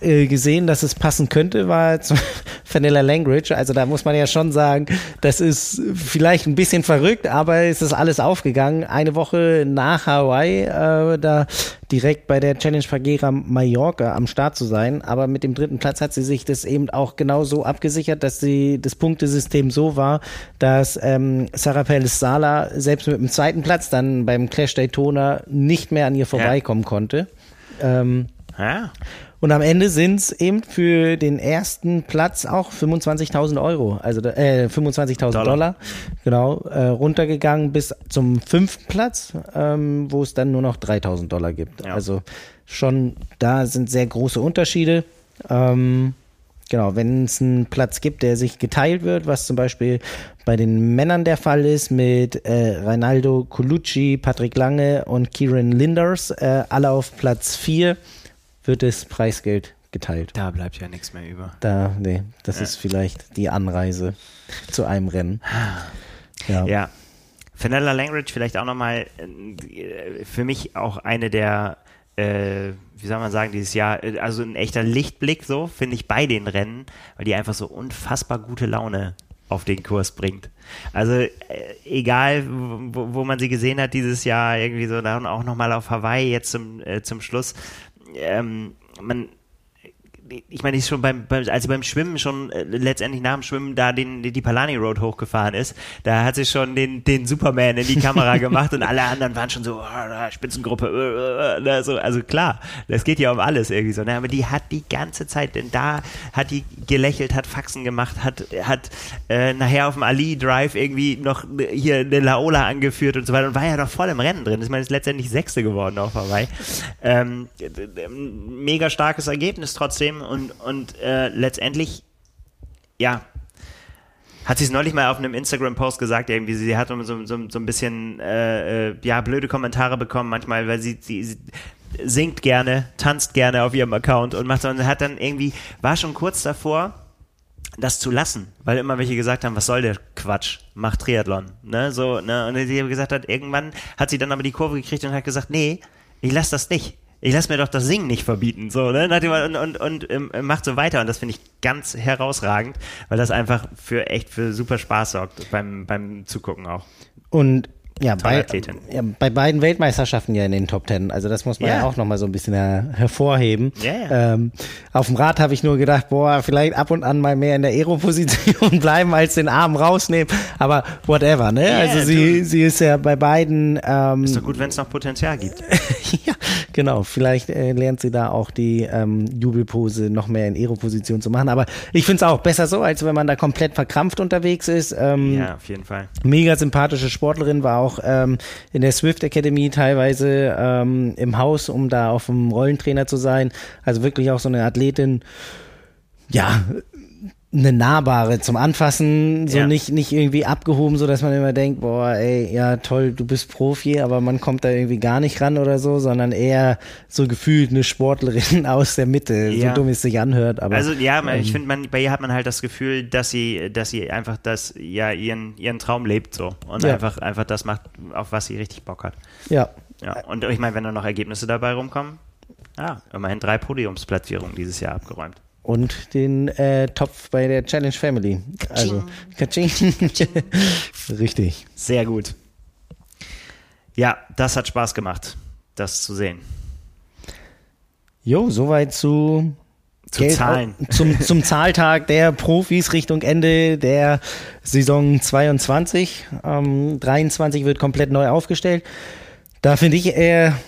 äh, gesehen, dass es passen könnte, war jetzt Vanilla Langridge. Also da muss man ja schon sagen, das ist vielleicht ein bisschen verrückt, aber es ist alles aufgegangen. Eine Woche nach Hawaii, äh, da direkt bei der Challenge Pagera Mallorca am Start zu sein. Aber mit dem dritten Platz hat sie sich das eben auch genau so abgesichert, dass sie das Punktesystem so war, dass ähm, Sarah Perez Sala selbst mit dem zweiten Platz dann beim Clash Daytona nicht mehr an ihr vorbeikommen konnte. Ähm, Ja. Und am Ende sind es eben für den ersten Platz auch 25.000 Euro, also äh, 25.000 Dollar. Dollar. genau, äh, runtergegangen bis zum fünften Platz, ähm, wo es dann nur noch 3.000 Dollar gibt. Ja. Also schon da sind sehr große Unterschiede. Ähm, genau, wenn es einen Platz gibt, der sich geteilt wird, was zum Beispiel bei den Männern der Fall ist mit äh, Reinaldo Colucci, Patrick Lange und Kieran Linders, äh, alle auf Platz 4, wird das Preisgeld geteilt. Da bleibt ja nichts mehr über. Da, nee, das ist vielleicht die Anreise zu einem Rennen. Ja. Ja. Fenella Langridge vielleicht auch nochmal äh, für mich auch eine der, äh, wie soll man sagen, dieses Jahr, äh, also ein echter Lichtblick so, finde ich, bei den Rennen, weil die einfach so unfassbar gute Laune auf den Kurs bringt. Also äh, egal, wo, wo man sie gesehen hat dieses Jahr, irgendwie so, dann auch nochmal auf Hawaii jetzt zum, äh, zum Schluss, ähm, man ich meine, ist schon beim, beim, als sie beim Schwimmen schon äh, letztendlich nach dem Schwimmen da den, die Palani Road hochgefahren ist, da hat sie schon den, den Superman in die Kamera gemacht und alle anderen waren schon so, oh, Spitzengruppe, äh, äh, äh, so, also klar, das geht ja um alles irgendwie so, ne? aber die hat die ganze Zeit, denn da hat die gelächelt, hat Faxen gemacht, hat, hat äh, nachher auf dem Ali Drive irgendwie noch hier eine Laola angeführt und so weiter und war ja doch voll im Rennen drin. Ich meine, ist letztendlich Sechste geworden auf Hawaii. Ähm, mega starkes Ergebnis trotzdem und, und äh, letztendlich, ja, Hat sie es neulich mal auf einem Instagram-Post gesagt, irgendwie, sie hat so, so, so ein bisschen, äh, äh, ja, blöde Kommentare bekommen manchmal, weil sie, sie, sie singt gerne, tanzt gerne auf ihrem Account und macht so, und hat dann irgendwie, war schon kurz davor, das zu lassen, weil immer welche gesagt haben, was soll der Quatsch, mach Triathlon, ne, so, ne, und sie gesagt hat, irgendwann hat sie dann aber die Kurve gekriegt und hat gesagt, nee, ich lass das nicht. Ich lass mir doch das Singen nicht verbieten, so, ne, und, und, und, und ähm, macht so weiter und das finde ich ganz herausragend, weil das einfach für echt für super Spaß sorgt beim, beim Zugucken auch. Und ja, bei, ja, bei beiden Weltmeisterschaften ja in den Top Ten. Also das muss man yeah. ja auch nochmal so ein bisschen her hervorheben. Yeah. Ähm, auf dem Rad habe ich nur gedacht, boah, vielleicht ab und an mal mehr in der Aero-Position bleiben, als den Arm rausnehmen. Aber whatever, ne? Yeah, also sie, sie ist ja bei beiden. Ähm, ist doch gut, wenn es noch Potenzial gibt. ja, genau. Vielleicht äh, lernt sie da auch die ähm, Jubelpose noch mehr in Aero-Position zu machen. Aber ich finde es auch besser so, als wenn man da komplett verkrampft unterwegs ist. Ähm, ja, auf jeden Fall. Mega sympathische Sportlerin war auch auch ähm, in der Swift Academy teilweise ähm, im Haus, um da auf dem Rollentrainer zu sein. Also wirklich auch so eine Athletin, ja, eine nahbare zum Anfassen, so ja. nicht, nicht irgendwie abgehoben, so dass man immer denkt, boah, ey, ja toll, du bist Profi, aber man kommt da irgendwie gar nicht ran oder so, sondern eher so gefühlt eine Sportlerin aus der Mitte, ja. so dumm es sich anhört. Aber, also ja, ähm, ich finde, man, bei ihr hat man halt das Gefühl, dass sie, dass sie einfach das, ja, ihren, ihren Traum lebt so und ja. einfach, einfach das macht, auf was sie richtig Bock hat. Ja. Ja, und ich meine, wenn da noch Ergebnisse dabei rumkommen, ja, immerhin drei Podiumsplatzierungen dieses Jahr abgeräumt und den äh, Topf bei der Challenge Family. Also, Kaching. Richtig. Sehr gut. Ja, das hat Spaß gemacht, das zu sehen. Jo, soweit zu zu Geld, Zahlen. Zum, zum Zahltag der Profis Richtung Ende der Saison 22. Ähm, 23 wird komplett neu aufgestellt. Da finde ich eher,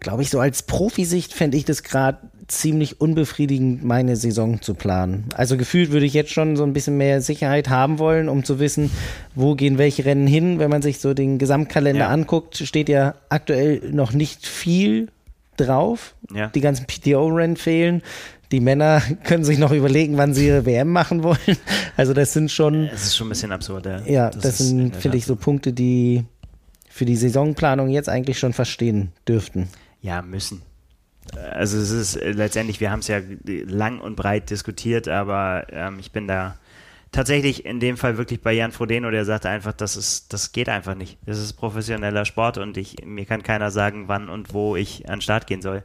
glaube ich, so als Profisicht fände ich das gerade ziemlich unbefriedigend, meine Saison zu planen. Also gefühlt würde ich jetzt schon so ein bisschen mehr Sicherheit haben wollen, um zu wissen, wo gehen welche Rennen hin. Wenn man sich so den Gesamtkalender ja. anguckt, steht ja aktuell noch nicht viel drauf. Ja. Die ganzen PTO-Rennen fehlen. Die Männer können sich noch überlegen, wann sie ihre WM machen wollen. Also das sind schon. Es ist schon ein bisschen absurd, ja. Ja, das, das sind, finde ich, so Punkte, die für die Saisonplanung jetzt eigentlich schon verstehen dürften. Ja, müssen also es ist äh, letztendlich, wir haben es ja lang und breit diskutiert, aber ähm, ich bin da tatsächlich in dem Fall wirklich bei Jan Frodeno, der sagte einfach, das ist, das geht einfach nicht. Das ist professioneller Sport und ich, mir kann keiner sagen, wann und wo ich an den Start gehen soll.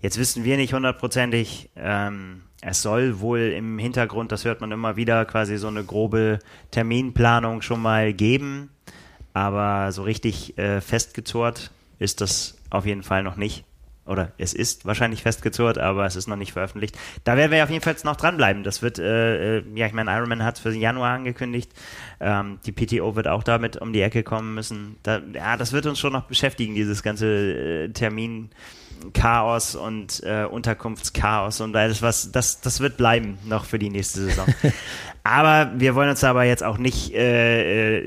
Jetzt wissen wir nicht hundertprozentig, ähm, es soll wohl im Hintergrund, das hört man immer wieder, quasi so eine grobe Terminplanung schon mal geben, aber so richtig äh, festgezurrt ist das auf jeden Fall noch nicht oder es ist wahrscheinlich festgezurrt, aber es ist noch nicht veröffentlicht. Da werden wir auf jeden Fall noch dranbleiben. Das wird, äh, äh ja, ich meine, Ironman hat es für Januar angekündigt. Ähm, die PTO wird auch damit um die Ecke kommen müssen. Da, ja, das wird uns schon noch beschäftigen, dieses ganze äh, Termin. Chaos und äh, Unterkunftschaos und alles was, das, das wird bleiben noch für die nächste Saison. aber wir wollen uns aber jetzt auch nicht äh,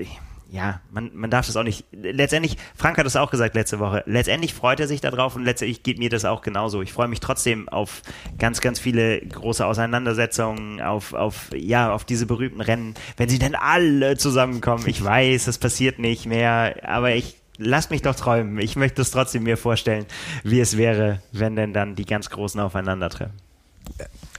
äh, ja, man, man darf das auch nicht. Letztendlich, Frank hat es auch gesagt letzte Woche. Letztendlich freut er sich darauf und letztendlich geht mir das auch genauso. Ich freue mich trotzdem auf ganz, ganz viele große Auseinandersetzungen, auf, auf, ja, auf diese berühmten Rennen. Wenn sie denn alle zusammenkommen, ich weiß, das passiert nicht mehr, aber ich lass mich doch träumen. Ich möchte es trotzdem mir vorstellen, wie es wäre, wenn denn dann die ganz Großen aufeinandertreffen.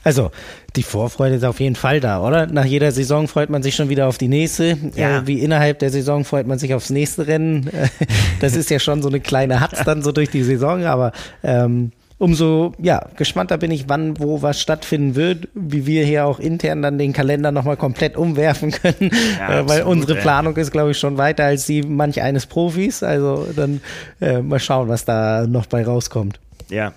Also, die Vorfreude ist auf jeden Fall da, oder? Nach jeder Saison freut man sich schon wieder auf die nächste. Ja. Äh, wie innerhalb der Saison freut man sich aufs nächste Rennen. das ist ja schon so eine kleine Hatz dann so durch die Saison, aber ähm, umso ja, gespannter bin ich, wann, wo was stattfinden wird, wie wir hier auch intern dann den Kalender nochmal komplett umwerfen können, ja, äh, weil unsere Planung ist, glaube ich, schon weiter als die manch eines Profis. Also dann äh, mal schauen, was da noch bei rauskommt. Ja,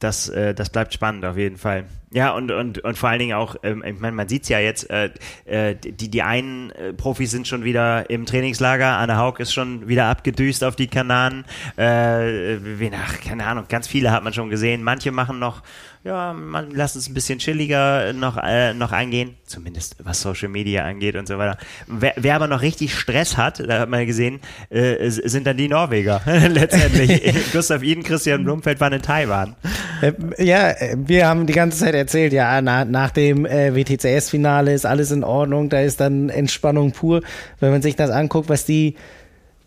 das, äh, das bleibt spannend auf jeden Fall. Ja, und, und, und vor allen Dingen auch, ähm, ich meine, man sieht's ja jetzt, äh, äh, die, die einen äh, Profis sind schon wieder im Trainingslager, Anne Haug ist schon wieder abgedüst auf die Kanaren, äh, wie nach, keine Ahnung, ganz viele hat man schon gesehen, manche machen noch ja, man lass es ein bisschen chilliger noch, äh, noch angehen, zumindest was Social Media angeht und so weiter. Wer, wer aber noch richtig Stress hat, da hat man gesehen, äh, sind dann die Norweger letztendlich. Gustav Iden, Christian Blumfeld waren in Taiwan. Äh, ja, wir haben die ganze Zeit erzählt, ja, na, nach dem äh, WTCS-Finale ist alles in Ordnung, da ist dann Entspannung pur. Wenn man sich das anguckt, was die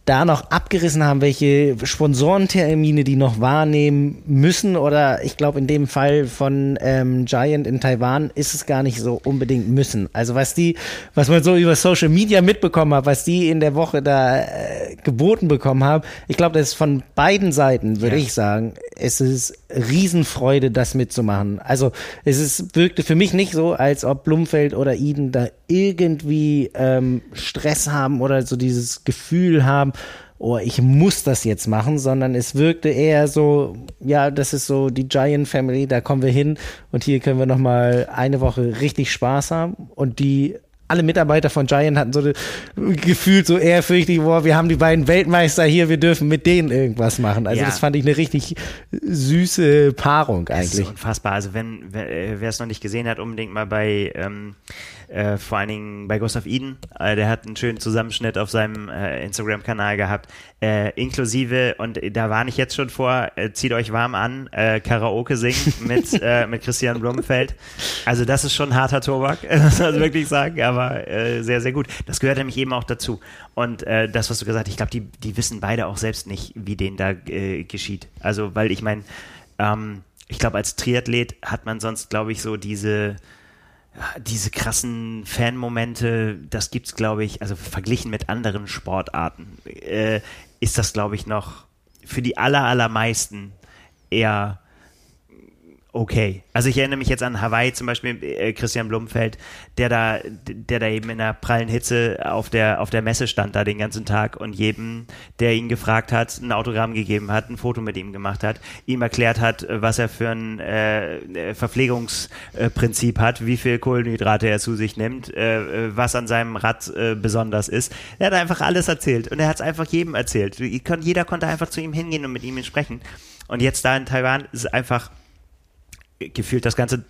da noch abgerissen haben, welche Sponsorentermine die noch wahrnehmen müssen oder ich glaube in dem Fall von ähm, Giant in Taiwan ist es gar nicht so unbedingt müssen. Also was die, was man so über Social Media mitbekommen hat, was die in der Woche da äh, geboten bekommen haben, ich glaube, das ist von beiden Seiten, würde ja. ich sagen, es ist Riesenfreude, das mitzumachen. Also es ist, wirkte für mich nicht so, als ob Blumfeld oder Eden da irgendwie ähm, Stress haben oder so dieses Gefühl haben, oh, ich muss das jetzt machen, sondern es wirkte eher so, ja, das ist so die Giant Family, da kommen wir hin und hier können wir nochmal eine Woche richtig Spaß haben und die alle Mitarbeiter von Giant hatten so gefühlt so ehrfürchtig, boah, wir haben die beiden Weltmeister hier, wir dürfen mit denen irgendwas machen. Also ja. das fand ich eine richtig süße Paarung eigentlich. Das ist unfassbar. Also wenn, wer es noch nicht gesehen hat, unbedingt mal bei ähm, äh, vor allen Dingen bei Gustav Eden, äh, der hat einen schönen Zusammenschnitt auf seinem äh, Instagram-Kanal gehabt, äh, inklusive, und da warne ich jetzt schon vor, äh, zieht euch warm an, äh, Karaoke singen mit, mit Christian Blumenfeld. Also das ist schon harter Tobak, muss man wirklich sagen, aber sehr, sehr gut. Das gehört nämlich eben auch dazu. Und das, was du gesagt hast, ich glaube, die, die wissen beide auch selbst nicht, wie denen da geschieht. Also, weil ich meine, ähm, ich glaube, als Triathlet hat man sonst, glaube ich, so diese diese krassen Fanmomente, das gibt's, glaube ich, also verglichen mit anderen Sportarten, äh, ist das, glaube ich, noch für die aller, allermeisten eher okay. Also ich erinnere mich jetzt an Hawaii zum Beispiel, äh, Christian Blumfeld, der da, der da eben in der prallen Hitze auf der, auf der Messe stand da den ganzen Tag und jedem, der ihn gefragt hat, ein Autogramm gegeben hat, ein Foto mit ihm gemacht hat, ihm erklärt hat, was er für ein äh, Verpflegungsprinzip hat, wie viel Kohlenhydrate er zu sich nimmt, äh, was an seinem Rad äh, besonders ist. Er hat einfach alles erzählt und er hat es einfach jedem erzählt. Jeder konnte einfach zu ihm hingehen und mit ihm sprechen. Und jetzt da in Taiwan ist es einfach gefühlt das ganze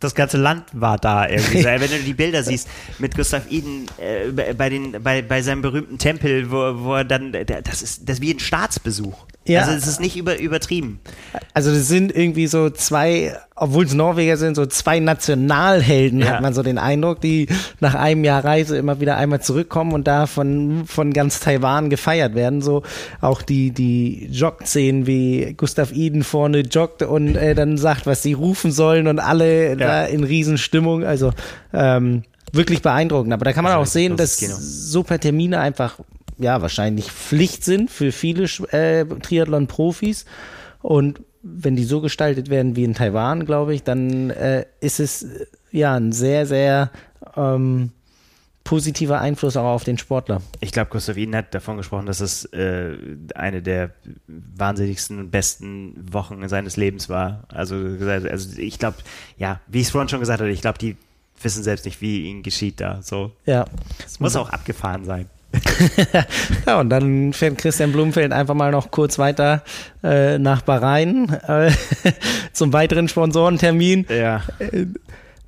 das ganze Land war da irgendwie. Wenn du die Bilder siehst mit Gustav Eden äh, bei, den, bei, bei seinem berühmten Tempel, wo, wo er dann, das ist, das ist wie ein Staatsbesuch. Ja. Also es ist nicht über, übertrieben. Also das sind irgendwie so zwei, obwohl es Norweger sind, so zwei Nationalhelden, ja. hat man so den Eindruck, die nach einem Jahr Reise immer wieder einmal zurückkommen und da von, von ganz Taiwan gefeiert werden. So auch die, die Jog-Szenen, wie Gustav Eden vorne joggt und äh, dann sagt, was sie rufen sollen und alle ja. da in Riesenstimmung. Also ähm, wirklich beeindruckend. Aber da kann man also, auch sehen, dass so per Termine einfach ja wahrscheinlich Pflicht sind für viele äh, Triathlon-Profis. Und wenn die so gestaltet werden wie in Taiwan, glaube ich, dann äh, ist es äh, ja ein sehr, sehr ähm, positiver Einfluss auch auf den Sportler. Ich glaube, Gustav Iden hat davon gesprochen, dass es äh, eine der wahnsinnigsten und besten Wochen seines Lebens war. Also, also ich glaube, ja, wie ich es vorhin schon gesagt hatte, ich glaube, die wissen selbst nicht, wie ihnen geschieht da. So. Ja. Es muss auch abgefahren sein. ja, und dann fährt Christian Blumfeld einfach mal noch kurz weiter äh, nach Bahrain äh, zum weiteren Sponsorentermin. Ja.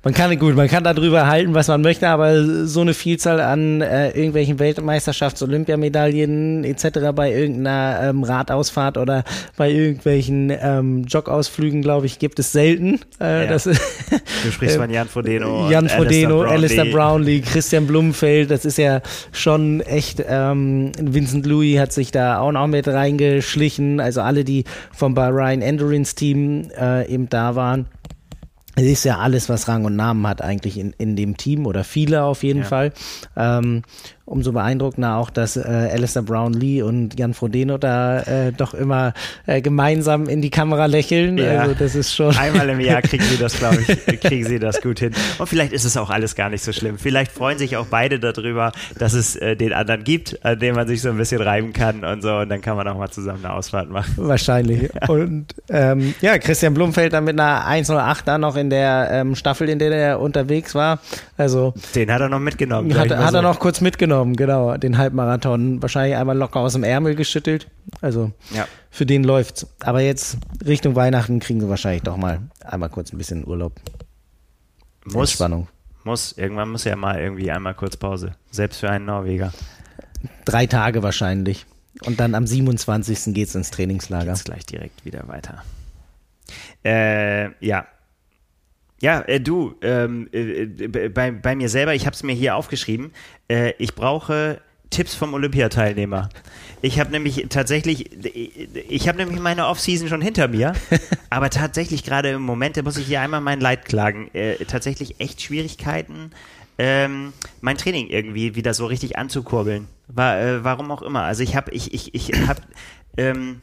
Man kann gut, man kann darüber halten, was man möchte, aber so eine Vielzahl an äh, irgendwelchen Weltmeisterschafts-, Olympiamedaillen etc. bei irgendeiner ähm, Radausfahrt oder bei irgendwelchen ähm, Jogausflügen, glaube ich, gibt es selten. Äh, ja. das, du sprichst von Jan Frodeno, Jan Frodeno, Alistair Brownlee. Brownlee, Christian Blumenfeld. Das ist ja schon echt. Ähm, Vincent Louis hat sich da auch noch mit reingeschlichen. Also alle, die vom Bahrain Endurance Team äh, eben da waren. Es ist ja alles, was Rang und Namen hat, eigentlich in, in dem Team oder viele auf jeden ja. Fall. Ähm, umso beeindruckender auch, dass äh, Alistair Brown Lee und Jan Frodeno da äh, doch immer äh, gemeinsam in die Kamera lächeln. Ja. Also das ist schon. Einmal im Jahr kriegen sie das, glaube ich, kriegen sie das gut hin. Und vielleicht ist es auch alles gar nicht so schlimm. Vielleicht freuen sich auch beide darüber, dass es äh, den anderen gibt, an dem man sich so ein bisschen reiben kann und so. Und dann kann man auch mal zusammen eine Ausfahrt machen. Wahrscheinlich. Und ähm, ja, Christian Blumfeld dann mit einer 108 da noch in der ähm, Staffel, in der er unterwegs war. Also den hat er noch mitgenommen. Hat, hat er noch kurz mitgenommen genommen, genau, den Halbmarathon. Wahrscheinlich einmal locker aus dem Ärmel geschüttelt. Also ja. für den läuft's. Aber jetzt Richtung Weihnachten kriegen sie wahrscheinlich doch mal einmal kurz ein bisschen Urlaub. Muss. Entspannung. Muss. Irgendwann muss ja mal irgendwie einmal kurz Pause. Selbst für einen Norweger. Drei Tage wahrscheinlich. Und dann am 27. geht's ins Trainingslager. Geht's gleich direkt wieder weiter. Äh, ja, Ja, äh, du, ähm, äh, bei, bei mir selber, ich habe es mir hier aufgeschrieben, äh, ich brauche Tipps vom Olympiateilnehmer. Ich habe nämlich tatsächlich, ich habe nämlich meine Offseason schon hinter mir, aber tatsächlich gerade im Moment, da muss ich hier einmal mein Leid klagen, äh, tatsächlich echt Schwierigkeiten, ähm, mein Training irgendwie wieder so richtig anzukurbeln. War, äh, warum auch immer. Also ich habe, ich, ich, ich habe, ähm,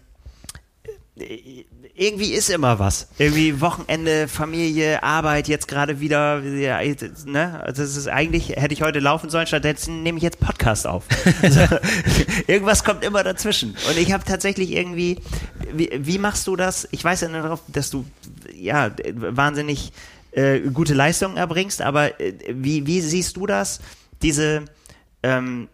irgendwie ist immer was. Irgendwie Wochenende, Familie, Arbeit, jetzt gerade wieder, ja, ne? Also das ist eigentlich, hätte ich heute laufen sollen, stattdessen nehme ich jetzt Podcast auf. Also, irgendwas kommt immer dazwischen. Und ich habe tatsächlich irgendwie, wie, wie, machst du das? Ich weiß ja nur darauf, dass du, ja, wahnsinnig äh, gute Leistungen erbringst, aber äh, wie, wie siehst du das? Diese, ähm,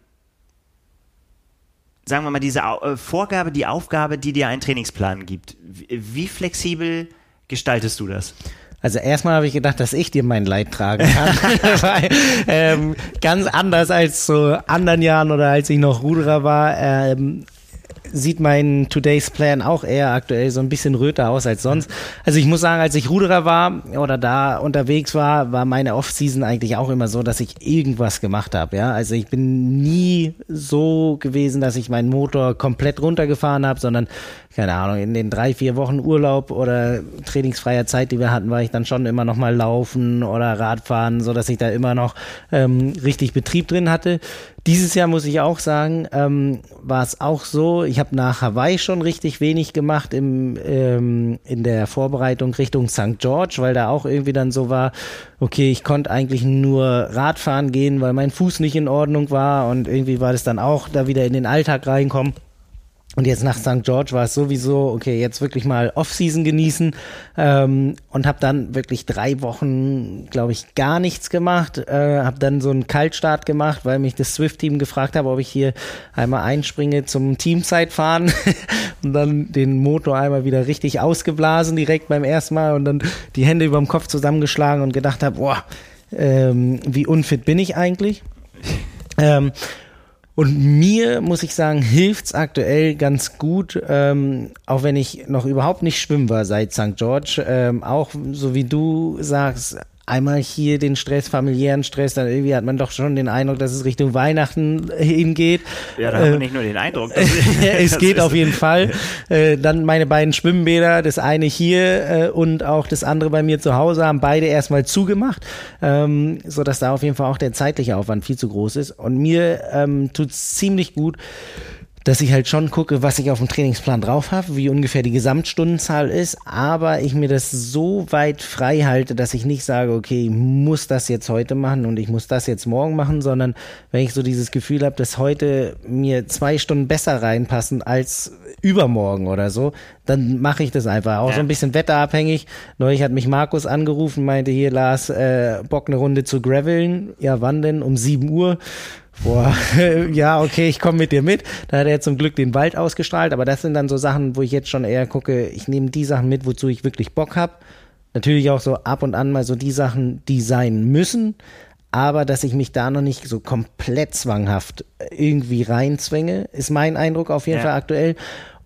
sagen wir mal, diese äh, Vorgabe, die Aufgabe, die dir ein Trainingsplan gibt, wie flexibel gestaltest du das? Also erstmal habe ich gedacht, dass ich dir mein Leid tragen kann. Weil, ähm, ganz anders als zu anderen Jahren oder als ich noch Ruderer war, ähm, sieht mein Today's Plan auch eher aktuell so ein bisschen röter aus als sonst. Also ich muss sagen, als ich Ruderer war oder da unterwegs war, war meine Off-Season eigentlich auch immer so, dass ich irgendwas gemacht habe. Ja, also ich bin nie so gewesen, dass ich meinen Motor komplett runtergefahren habe, sondern keine Ahnung, in den drei, vier Wochen Urlaub oder trainingsfreier Zeit, die wir hatten, war ich dann schon immer noch mal laufen oder Radfahren, so dass ich da immer noch ähm, richtig Betrieb drin hatte. Dieses Jahr muss ich auch sagen, ähm, war es auch so, ich habe nach Hawaii schon richtig wenig gemacht im, ähm, in der Vorbereitung Richtung St. George, weil da auch irgendwie dann so war, okay, ich konnte eigentlich nur Radfahren gehen, weil mein Fuß nicht in Ordnung war und irgendwie war das dann auch da wieder in den Alltag reinkommen. Und jetzt nach St. George war es sowieso, okay, jetzt wirklich mal Off-Season genießen ähm, und habe dann wirklich drei Wochen, glaube ich, gar nichts gemacht. Äh, habe dann so einen Kaltstart gemacht, weil mich das Swift-Team gefragt habe, ob ich hier einmal einspringe zum Teamzeitfahren und dann den Motor einmal wieder richtig ausgeblasen direkt beim ersten Mal und dann die Hände über dem Kopf zusammengeschlagen und gedacht habe, boah, ähm, wie unfit bin ich eigentlich? Ähm, und mir, muss ich sagen, hilft's aktuell ganz gut, ähm, auch wenn ich noch überhaupt nicht schwimmen war seit St. George. Ähm, auch so wie du sagst, einmal hier den Stress, familiären Stress, dann irgendwie hat man doch schon den Eindruck, dass es Richtung Weihnachten hingeht. Ja, da äh, hat man nicht nur den Eindruck. es geht auf jeden Fall. Äh, dann meine beiden Schwimmbäder, das eine hier äh, und auch das andere bei mir zu Hause, haben beide erstmal zugemacht, ähm, so dass da auf jeden Fall auch der zeitliche Aufwand viel zu groß ist. Und mir ähm, tut's ziemlich gut, dass ich halt schon gucke, was ich auf dem Trainingsplan drauf habe, wie ungefähr die Gesamtstundenzahl ist, aber ich mir das so weit frei halte, dass ich nicht sage, okay, ich muss das jetzt heute machen und ich muss das jetzt morgen machen, sondern wenn ich so dieses Gefühl habe, dass heute mir zwei Stunden besser reinpassen als übermorgen oder so, dann mache ich das einfach. Auch ja. so ein bisschen wetterabhängig. Neulich hat mich Markus angerufen, meinte hier, Lars, äh, Bock eine Runde zu gravelen. Ja, wann denn? Um sieben Uhr. Boah, ja, okay, ich komme mit dir mit. Da hat er zum Glück den Wald ausgestrahlt, aber das sind dann so Sachen, wo ich jetzt schon eher gucke, ich nehme die Sachen mit, wozu ich wirklich Bock habe. Natürlich auch so ab und an mal so die Sachen, die sein müssen, aber dass ich mich da noch nicht so komplett zwanghaft irgendwie reinzwänge, ist mein Eindruck auf jeden ja. Fall aktuell.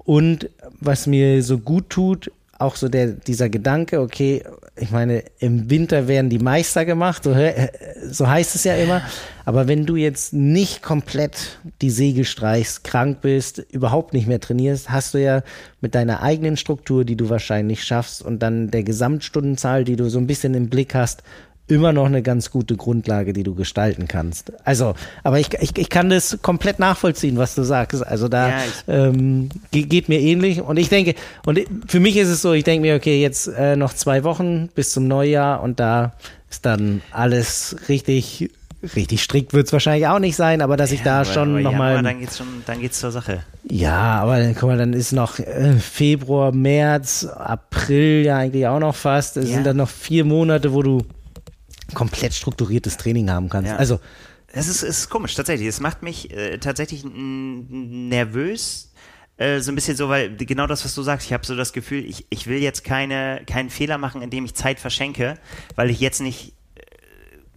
Und was mir so gut tut, auch so der, dieser Gedanke, okay, ich meine, im Winter werden die Meister gemacht, so, so heißt es ja immer. Aber wenn du jetzt nicht komplett die Segel streichst, krank bist, überhaupt nicht mehr trainierst, hast du ja mit deiner eigenen Struktur, die du wahrscheinlich schaffst und dann der Gesamtstundenzahl, die du so ein bisschen im Blick hast, immer noch eine ganz gute Grundlage, die du gestalten kannst. Also, aber ich, ich, ich kann das komplett nachvollziehen, was du sagst. Also da ja, ähm, geht mir ähnlich. Und ich denke, und für mich ist es so, ich denke mir, okay, jetzt äh, noch zwei Wochen bis zum Neujahr und da ist dann alles richtig richtig strikt wird es wahrscheinlich auch nicht sein, aber dass ja, ich da aber, schon nochmal. Ja, dann geht's schon, dann geht's zur Sache. Ja, aber dann, guck mal, dann ist noch äh, Februar, März, April ja eigentlich auch noch fast. Es ja. sind dann noch vier Monate, wo du komplett strukturiertes Training haben kannst. Ja. Also es ist, ist komisch, tatsächlich. Es macht mich äh, tatsächlich nervös, äh, so ein bisschen so, weil genau das, was du sagst, ich habe so das Gefühl, ich, ich will jetzt keine, keinen Fehler machen, indem ich Zeit verschenke, weil ich jetzt nicht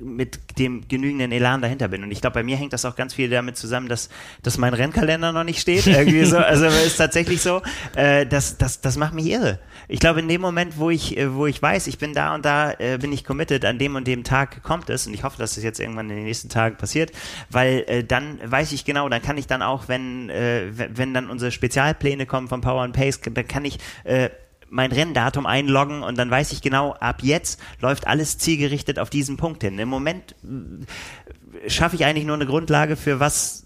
mit dem genügenden Elan dahinter bin. Und ich glaube, bei mir hängt das auch ganz viel damit zusammen, dass, dass mein Rennkalender noch nicht steht. Irgendwie so. Also ist tatsächlich so, äh, das, das, das macht mich irre. Ich glaube, in dem Moment, wo ich, äh, wo ich weiß, ich bin da und da, äh, bin ich committed, an dem und dem Tag kommt es. Und ich hoffe, dass es jetzt irgendwann in den nächsten Tagen passiert, weil äh, dann weiß ich genau, dann kann ich dann auch, wenn, äh, wenn dann unsere Spezialpläne kommen von Power and Pace, dann kann ich äh, mein Renndatum einloggen und dann weiß ich genau, ab jetzt läuft alles zielgerichtet auf diesen Punkt hin. Im Moment äh, schaffe ich eigentlich nur eine Grundlage für was,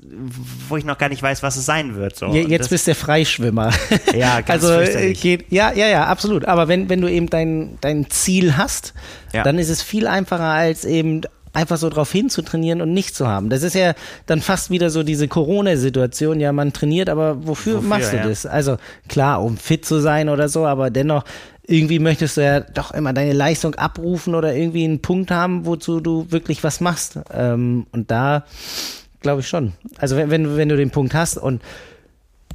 wo ich noch gar nicht weiß, was es sein wird. So. Jetzt bist du Freischwimmer. Ja, ganz also äh, geht, ja, ja, ja, absolut. Aber wenn, wenn du eben dein, dein Ziel hast, ja. dann ist es viel einfacher als eben einfach so drauf hin zu trainieren und nicht zu haben. Das ist ja dann fast wieder so diese Corona-Situation. Ja, man trainiert, aber wofür, wofür machst du ja. das? Also klar, um fit zu sein oder so, aber dennoch irgendwie möchtest du ja doch immer deine Leistung abrufen oder irgendwie einen Punkt haben, wozu du wirklich was machst. Ähm, und da glaube ich schon. Also wenn, wenn, wenn du den Punkt hast und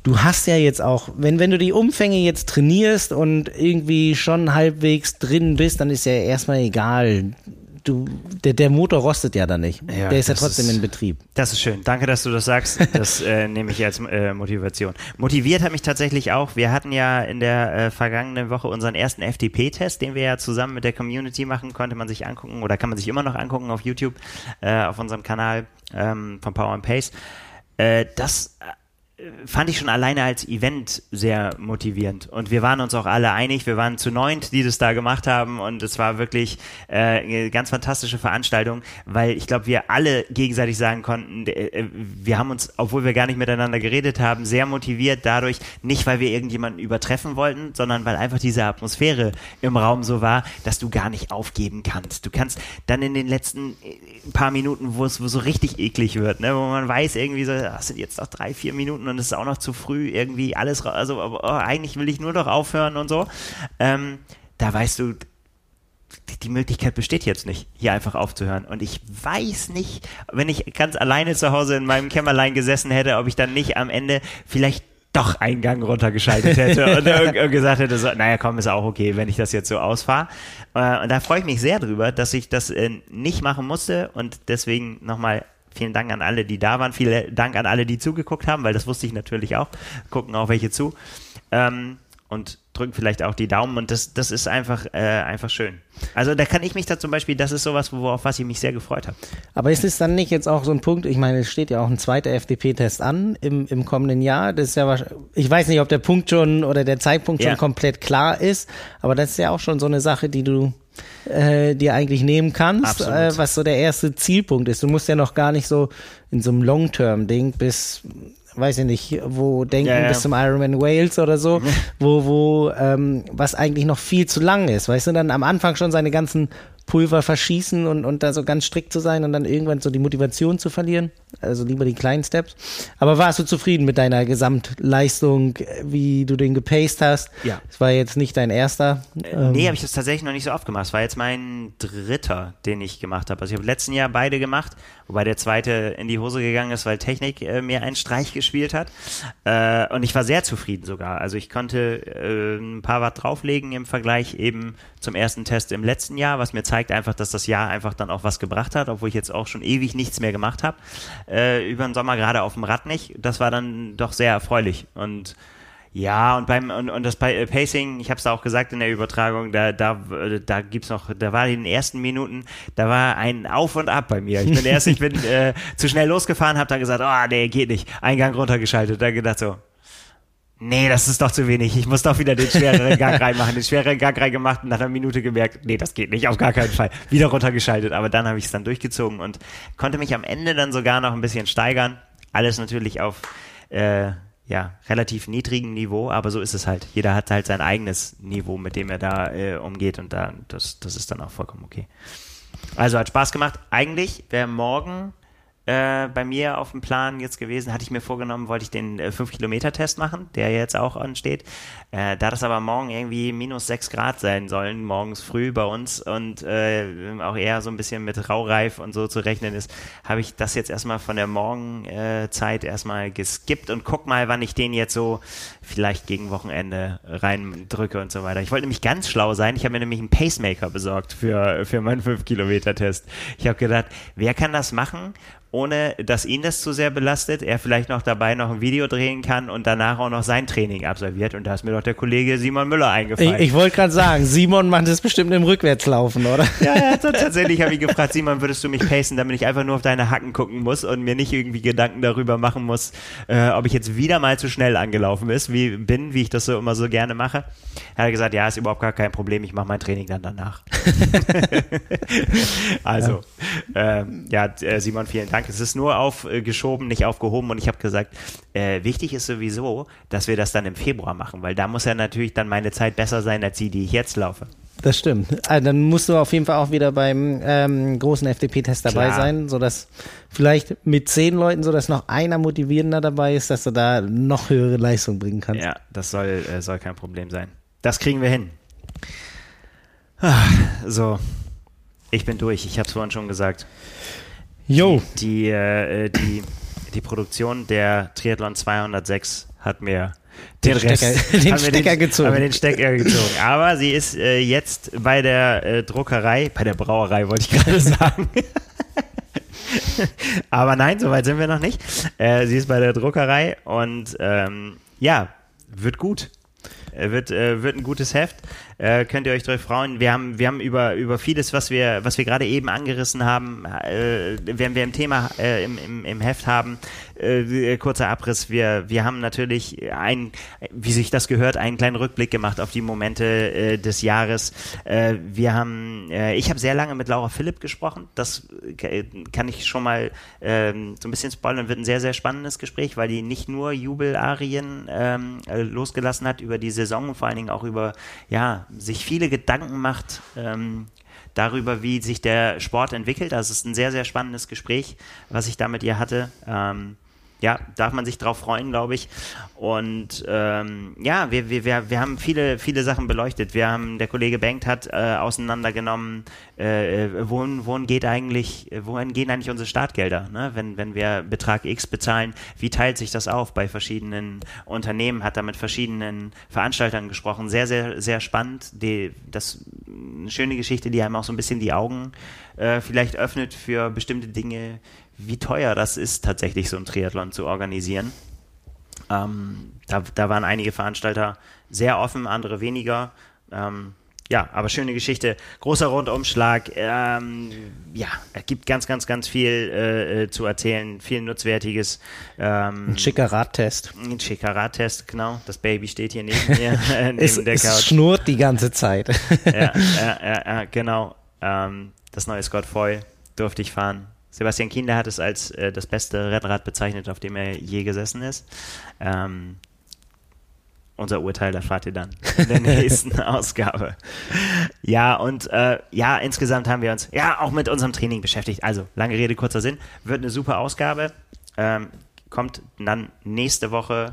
du hast ja jetzt auch, wenn, wenn du die Umfänge jetzt trainierst und irgendwie schon halbwegs drin bist, dann ist ja erstmal egal du, der, der Motor rostet ja da nicht. Ja, der ist ja trotzdem ist, in Betrieb. Das ist schön. Danke, dass du das sagst. Das äh, nehme ich als äh, Motivation. Motiviert hat mich tatsächlich auch. Wir hatten ja in der äh, vergangenen Woche unseren ersten FTP-Test, den wir ja zusammen mit der Community machen, konnte man sich angucken oder kann man sich immer noch angucken auf YouTube, äh, auf unserem Kanal ähm, von Power and Pace. Äh, das fand ich schon alleine als Event sehr motivierend. Und wir waren uns auch alle einig, wir waren zu neunt, die das da gemacht haben. Und es war wirklich äh, eine ganz fantastische Veranstaltung, weil ich glaube, wir alle gegenseitig sagen konnten, äh, wir haben uns, obwohl wir gar nicht miteinander geredet haben, sehr motiviert dadurch, nicht weil wir irgendjemanden übertreffen wollten, sondern weil einfach diese Atmosphäre im Raum so war, dass du gar nicht aufgeben kannst. Du kannst dann in den letzten äh, paar Minuten, wo es so richtig eklig wird, ne, wo man weiß irgendwie so, das sind jetzt noch drei, vier Minuten und es ist auch noch zu früh, irgendwie alles, also oh, eigentlich will ich nur noch aufhören und so. Ähm, da weißt du, die Möglichkeit besteht jetzt nicht, hier einfach aufzuhören. Und ich weiß nicht, wenn ich ganz alleine zu Hause in meinem Kämmerlein gesessen hätte, ob ich dann nicht am Ende vielleicht doch einen Gang runtergeschaltet hätte und gesagt hätte, so, naja, komm, ist auch okay, wenn ich das jetzt so ausfahre. Äh, und da freue ich mich sehr drüber, dass ich das äh, nicht machen musste und deswegen nochmal Vielen Dank an alle, die da waren. Vielen Dank an alle, die zugeguckt haben, weil das wusste ich natürlich auch. Gucken auch welche zu. Ähm, und drücken vielleicht auch die Daumen und das, das ist einfach, äh, einfach schön. Also da kann ich mich da zum Beispiel, das ist sowas, worauf was ich mich sehr gefreut habe. Aber ist es dann nicht jetzt auch so ein Punkt, ich meine, es steht ja auch ein zweiter FDP-Test an im, im kommenden Jahr. Das ist ja ich weiß nicht, ob der Punkt schon oder der Zeitpunkt ja. schon komplett klar ist, aber das ist ja auch schon so eine Sache, die du äh, dir eigentlich nehmen kannst, äh, was so der erste Zielpunkt ist. Du musst ja noch gar nicht so in so einem Long-Term-Ding bis weiß ich nicht, wo denken ja, ja. bis zum Ironman Wales oder so, wo, wo, ähm, was eigentlich noch viel zu lang ist, weißt du, dann am Anfang schon seine ganzen Pulver verschießen und, und da so ganz strikt zu sein und dann irgendwann so die Motivation zu verlieren. Also lieber die kleinen Steps. Aber warst du zufrieden mit deiner Gesamtleistung, wie du den gepaced hast? Ja. Es war jetzt nicht dein erster. Äh, ähm. Nee, habe ich das tatsächlich noch nicht so oft gemacht. Es war jetzt mein dritter, den ich gemacht habe. Also ich habe letzten Jahr beide gemacht, wobei der zweite in die Hose gegangen ist, weil Technik äh, mir einen Streich gespielt hat. Äh, und ich war sehr zufrieden sogar. Also ich konnte äh, ein paar Watt drauflegen im Vergleich eben zum ersten Test im letzten Jahr, was mir zeigt einfach, dass das Jahr einfach dann auch was gebracht hat, obwohl ich jetzt auch schon ewig nichts mehr gemacht habe. Äh, über den Sommer gerade auf dem Rad nicht. Das war dann doch sehr erfreulich. Und ja, und beim und, und das äh, Pacing, ich habe es auch gesagt in der Übertragung, da da da gibt's noch, da war in den ersten Minuten, da war ein Auf und Ab bei mir. Ich bin erst, ich bin äh, zu schnell losgefahren, habe dann gesagt, oh nee, geht nicht, Eingang runtergeschaltet, dann gedacht so, nee, das ist doch zu wenig. Ich muss doch wieder den schwereren Gang reinmachen. Den schwereren Gang reingemacht und nach einer Minute gemerkt, nee, das geht nicht, auf gar keinen Fall. Wieder runtergeschaltet. Aber dann habe ich es dann durchgezogen und konnte mich am Ende dann sogar noch ein bisschen steigern. Alles natürlich auf äh, ja, relativ niedrigem Niveau, aber so ist es halt. Jeder hat halt sein eigenes Niveau, mit dem er da äh, umgeht und da, das, das ist dann auch vollkommen okay. Also hat Spaß gemacht. Eigentlich wäre morgen äh, bei mir auf dem Plan jetzt gewesen. Hatte ich mir vorgenommen, wollte ich den äh, 5-Kilometer-Test machen, der jetzt auch ansteht. Äh, da das aber morgen irgendwie minus 6 Grad sein sollen, morgens früh bei uns und äh, auch eher so ein bisschen mit Raureif und so zu rechnen ist, habe ich das jetzt erstmal von der Morgenzeit erstmal geskippt und guck mal, wann ich den jetzt so vielleicht gegen Wochenende reindrücke und so weiter. Ich wollte nämlich ganz schlau sein. Ich habe mir nämlich einen Pacemaker besorgt für, für meinen 5-Kilometer-Test. Ich habe gedacht, wer kann das machen? Ohne dass ihn das zu sehr belastet, er vielleicht noch dabei noch ein Video drehen kann und danach auch noch sein Training absolviert. Und da ist mir doch der Kollege Simon Müller eingefallen. Ich, ich wollte gerade sagen, Simon macht es bestimmt im Rückwärtslaufen, oder? Ja, ja tatsächlich habe ich gefragt, Simon, würdest du mich pacen, damit ich einfach nur auf deine Hacken gucken muss und mir nicht irgendwie Gedanken darüber machen muss, äh, ob ich jetzt wieder mal zu schnell angelaufen ist, wie, bin, wie ich das so immer so gerne mache. Er hat gesagt, ja, ist überhaupt gar kein Problem, ich mache mein Training dann danach. also, ja, ähm, ja äh, Simon, vielen Dank. Dank. Es ist nur aufgeschoben, nicht aufgehoben. Und ich habe gesagt, äh, wichtig ist sowieso, dass wir das dann im Februar machen, weil da muss ja natürlich dann meine Zeit besser sein als die, die ich jetzt laufe. Das stimmt. Also dann musst du auf jeden Fall auch wieder beim ähm, großen FDP-Test dabei Klar. sein, sodass vielleicht mit zehn Leuten, sodass noch einer motivierender dabei ist, dass du da noch höhere Leistung bringen kannst. Ja, das soll, äh, soll kein Problem sein. Das kriegen wir hin. Ah, so, ich bin durch. Ich habe es vorhin schon gesagt. Jo. Die, die, äh, die, die Produktion der Triathlon 206 hat mir den, den Rest, Stecker, den Stecker den, gezogen. Haben den Stecker gezogen. Aber sie ist äh, jetzt bei der äh, Druckerei, bei der Brauerei wollte ich gerade sagen. Aber nein, soweit sind wir noch nicht. Äh, sie ist bei der Druckerei und ähm, ja, wird gut. Wird, äh, wird ein gutes Heft äh, könnt ihr euch drauf freuen. Wir haben, wir haben über, über vieles, was wir, was wir gerade eben angerissen haben, äh, werden wir im Thema äh, im, im, im Heft haben. Äh, kurzer Abriss. Wir, wir haben natürlich ein, wie sich das gehört, einen kleinen Rückblick gemacht auf die Momente äh, des Jahres. Äh, wir haben, äh, ich habe sehr lange mit Laura Philipp gesprochen. Das äh, kann ich schon mal äh, so ein bisschen spoilern. Wird ein sehr, sehr spannendes Gespräch, weil die nicht nur Jubelarien ähm, äh, losgelassen hat über die Saison, vor allen Dingen auch über, ja, sich viele Gedanken macht ähm, darüber, wie sich der Sport entwickelt. Also es ist ein sehr, sehr spannendes Gespräch, was ich da mit ihr hatte. Ähm, ja, darf man sich drauf freuen, glaube ich. Und ähm, ja, wir, wir, wir, wir haben viele, viele Sachen beleuchtet. Wir haben, der Kollege Bengt hat äh, auseinandergenommen, äh, wohin, wohin geht eigentlich, wohin gehen eigentlich unsere Startgelder, ne? wenn, wenn wir Betrag X bezahlen, wie teilt sich das auf bei verschiedenen Unternehmen, hat da mit verschiedenen Veranstaltern gesprochen. Sehr, sehr, sehr spannend. Die, das eine schöne Geschichte, die einem auch so ein bisschen die Augen äh, vielleicht öffnet für bestimmte Dinge, wie teuer das ist, tatsächlich so ein Triathlon zu organisieren. Ähm, da, da, waren einige Veranstalter sehr offen, andere weniger. Ähm, ja, aber schöne Geschichte. Großer Rundumschlag. Ähm, ja, es gibt ganz, ganz, ganz viel äh, äh, zu erzählen. Viel Nutzwertiges. Ähm, ein schicker Radtest. Ein schicker Radtest, genau. Das Baby steht hier neben mir. äh, neben es, der Couch. Es schnurrt die ganze Zeit. ja, ja, genau. Ähm, das neue Scott Foy durfte ich fahren. Sebastian Kinder hat es als äh, das beste Rennrad bezeichnet, auf dem er je gesessen ist. Ähm, unser Urteil erfahrt ihr dann in der nächsten Ausgabe. Ja, und äh, ja, insgesamt haben wir uns ja auch mit unserem Training beschäftigt. Also, lange Rede, kurzer Sinn. Wird eine super Ausgabe. Ähm, kommt dann nächste Woche,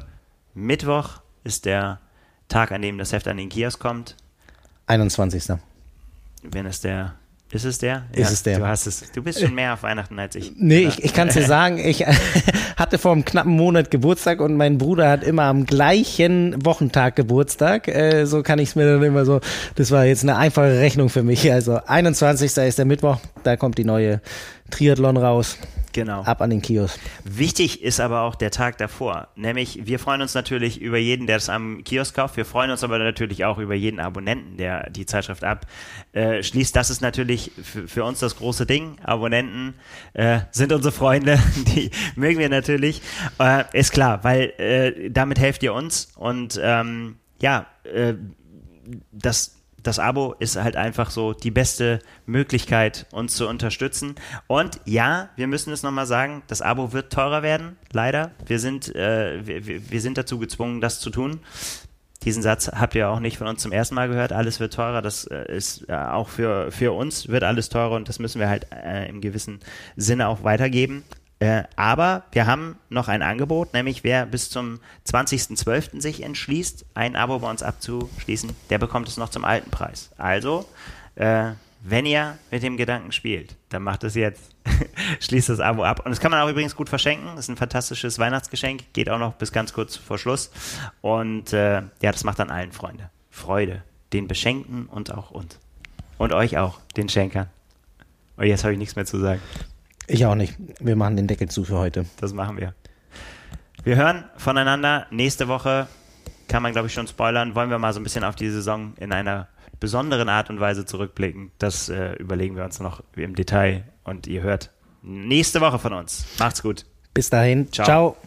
Mittwoch ist der Tag, an dem das Heft an den Kiosk kommt. 21. Wenn es der ist es der? Ist es der? Du, hast es, du bist schon mehr auf Weihnachten als ich. Nee, ich, ich kann es dir sagen, ich hatte vor einem knappen Monat Geburtstag und mein Bruder hat immer am gleichen Wochentag Geburtstag. Äh, so kann ich es mir dann immer so, das war jetzt eine einfache Rechnung für mich. Also 21. ist der Mittwoch, da kommt die neue Triathlon raus. Genau. Ab an den Kiosk. Wichtig ist aber auch der Tag davor. Nämlich, wir freuen uns natürlich über jeden, der es am Kiosk kauft. Wir freuen uns aber natürlich auch über jeden Abonnenten, der die Zeitschrift abschließt. Das ist natürlich für, für uns das große Ding. Abonnenten äh, sind unsere Freunde. Die mögen wir natürlich. Äh, ist klar, weil äh, damit helft ihr uns. Und ähm, ja, äh, das das Abo ist halt einfach so die beste Möglichkeit, uns zu unterstützen. Und ja, wir müssen es nochmal sagen, das Abo wird teurer werden, leider. Wir sind, äh, wir, wir sind dazu gezwungen, das zu tun. Diesen Satz habt ihr auch nicht von uns zum ersten Mal gehört. Alles wird teurer. Das äh, ist äh, auch für, für uns wird alles teurer und das müssen wir halt äh, im gewissen Sinne auch weitergeben. Äh, aber wir haben noch ein Angebot, nämlich wer bis zum 20.12. sich entschließt, ein Abo bei uns abzuschließen, der bekommt es noch zum alten Preis. Also, äh, wenn ihr mit dem Gedanken spielt, dann macht es jetzt. Schließt das Abo ab. Und das kann man auch übrigens gut verschenken. Das ist ein fantastisches Weihnachtsgeschenk. Geht auch noch bis ganz kurz vor Schluss. Und äh, ja, das macht dann allen Freunde. Freude. Den Beschenkten und auch uns. Und euch auch, den Schenkern. Und jetzt habe ich nichts mehr zu sagen. Ich auch nicht. Wir machen den Deckel zu für heute. Das machen wir. Wir hören voneinander. Nächste Woche kann man, glaube ich, schon spoilern. Wollen wir mal so ein bisschen auf die Saison in einer besonderen Art und Weise zurückblicken. Das äh, überlegen wir uns noch im Detail und ihr hört nächste Woche von uns. Macht's gut. Bis dahin. Ciao. Ciao.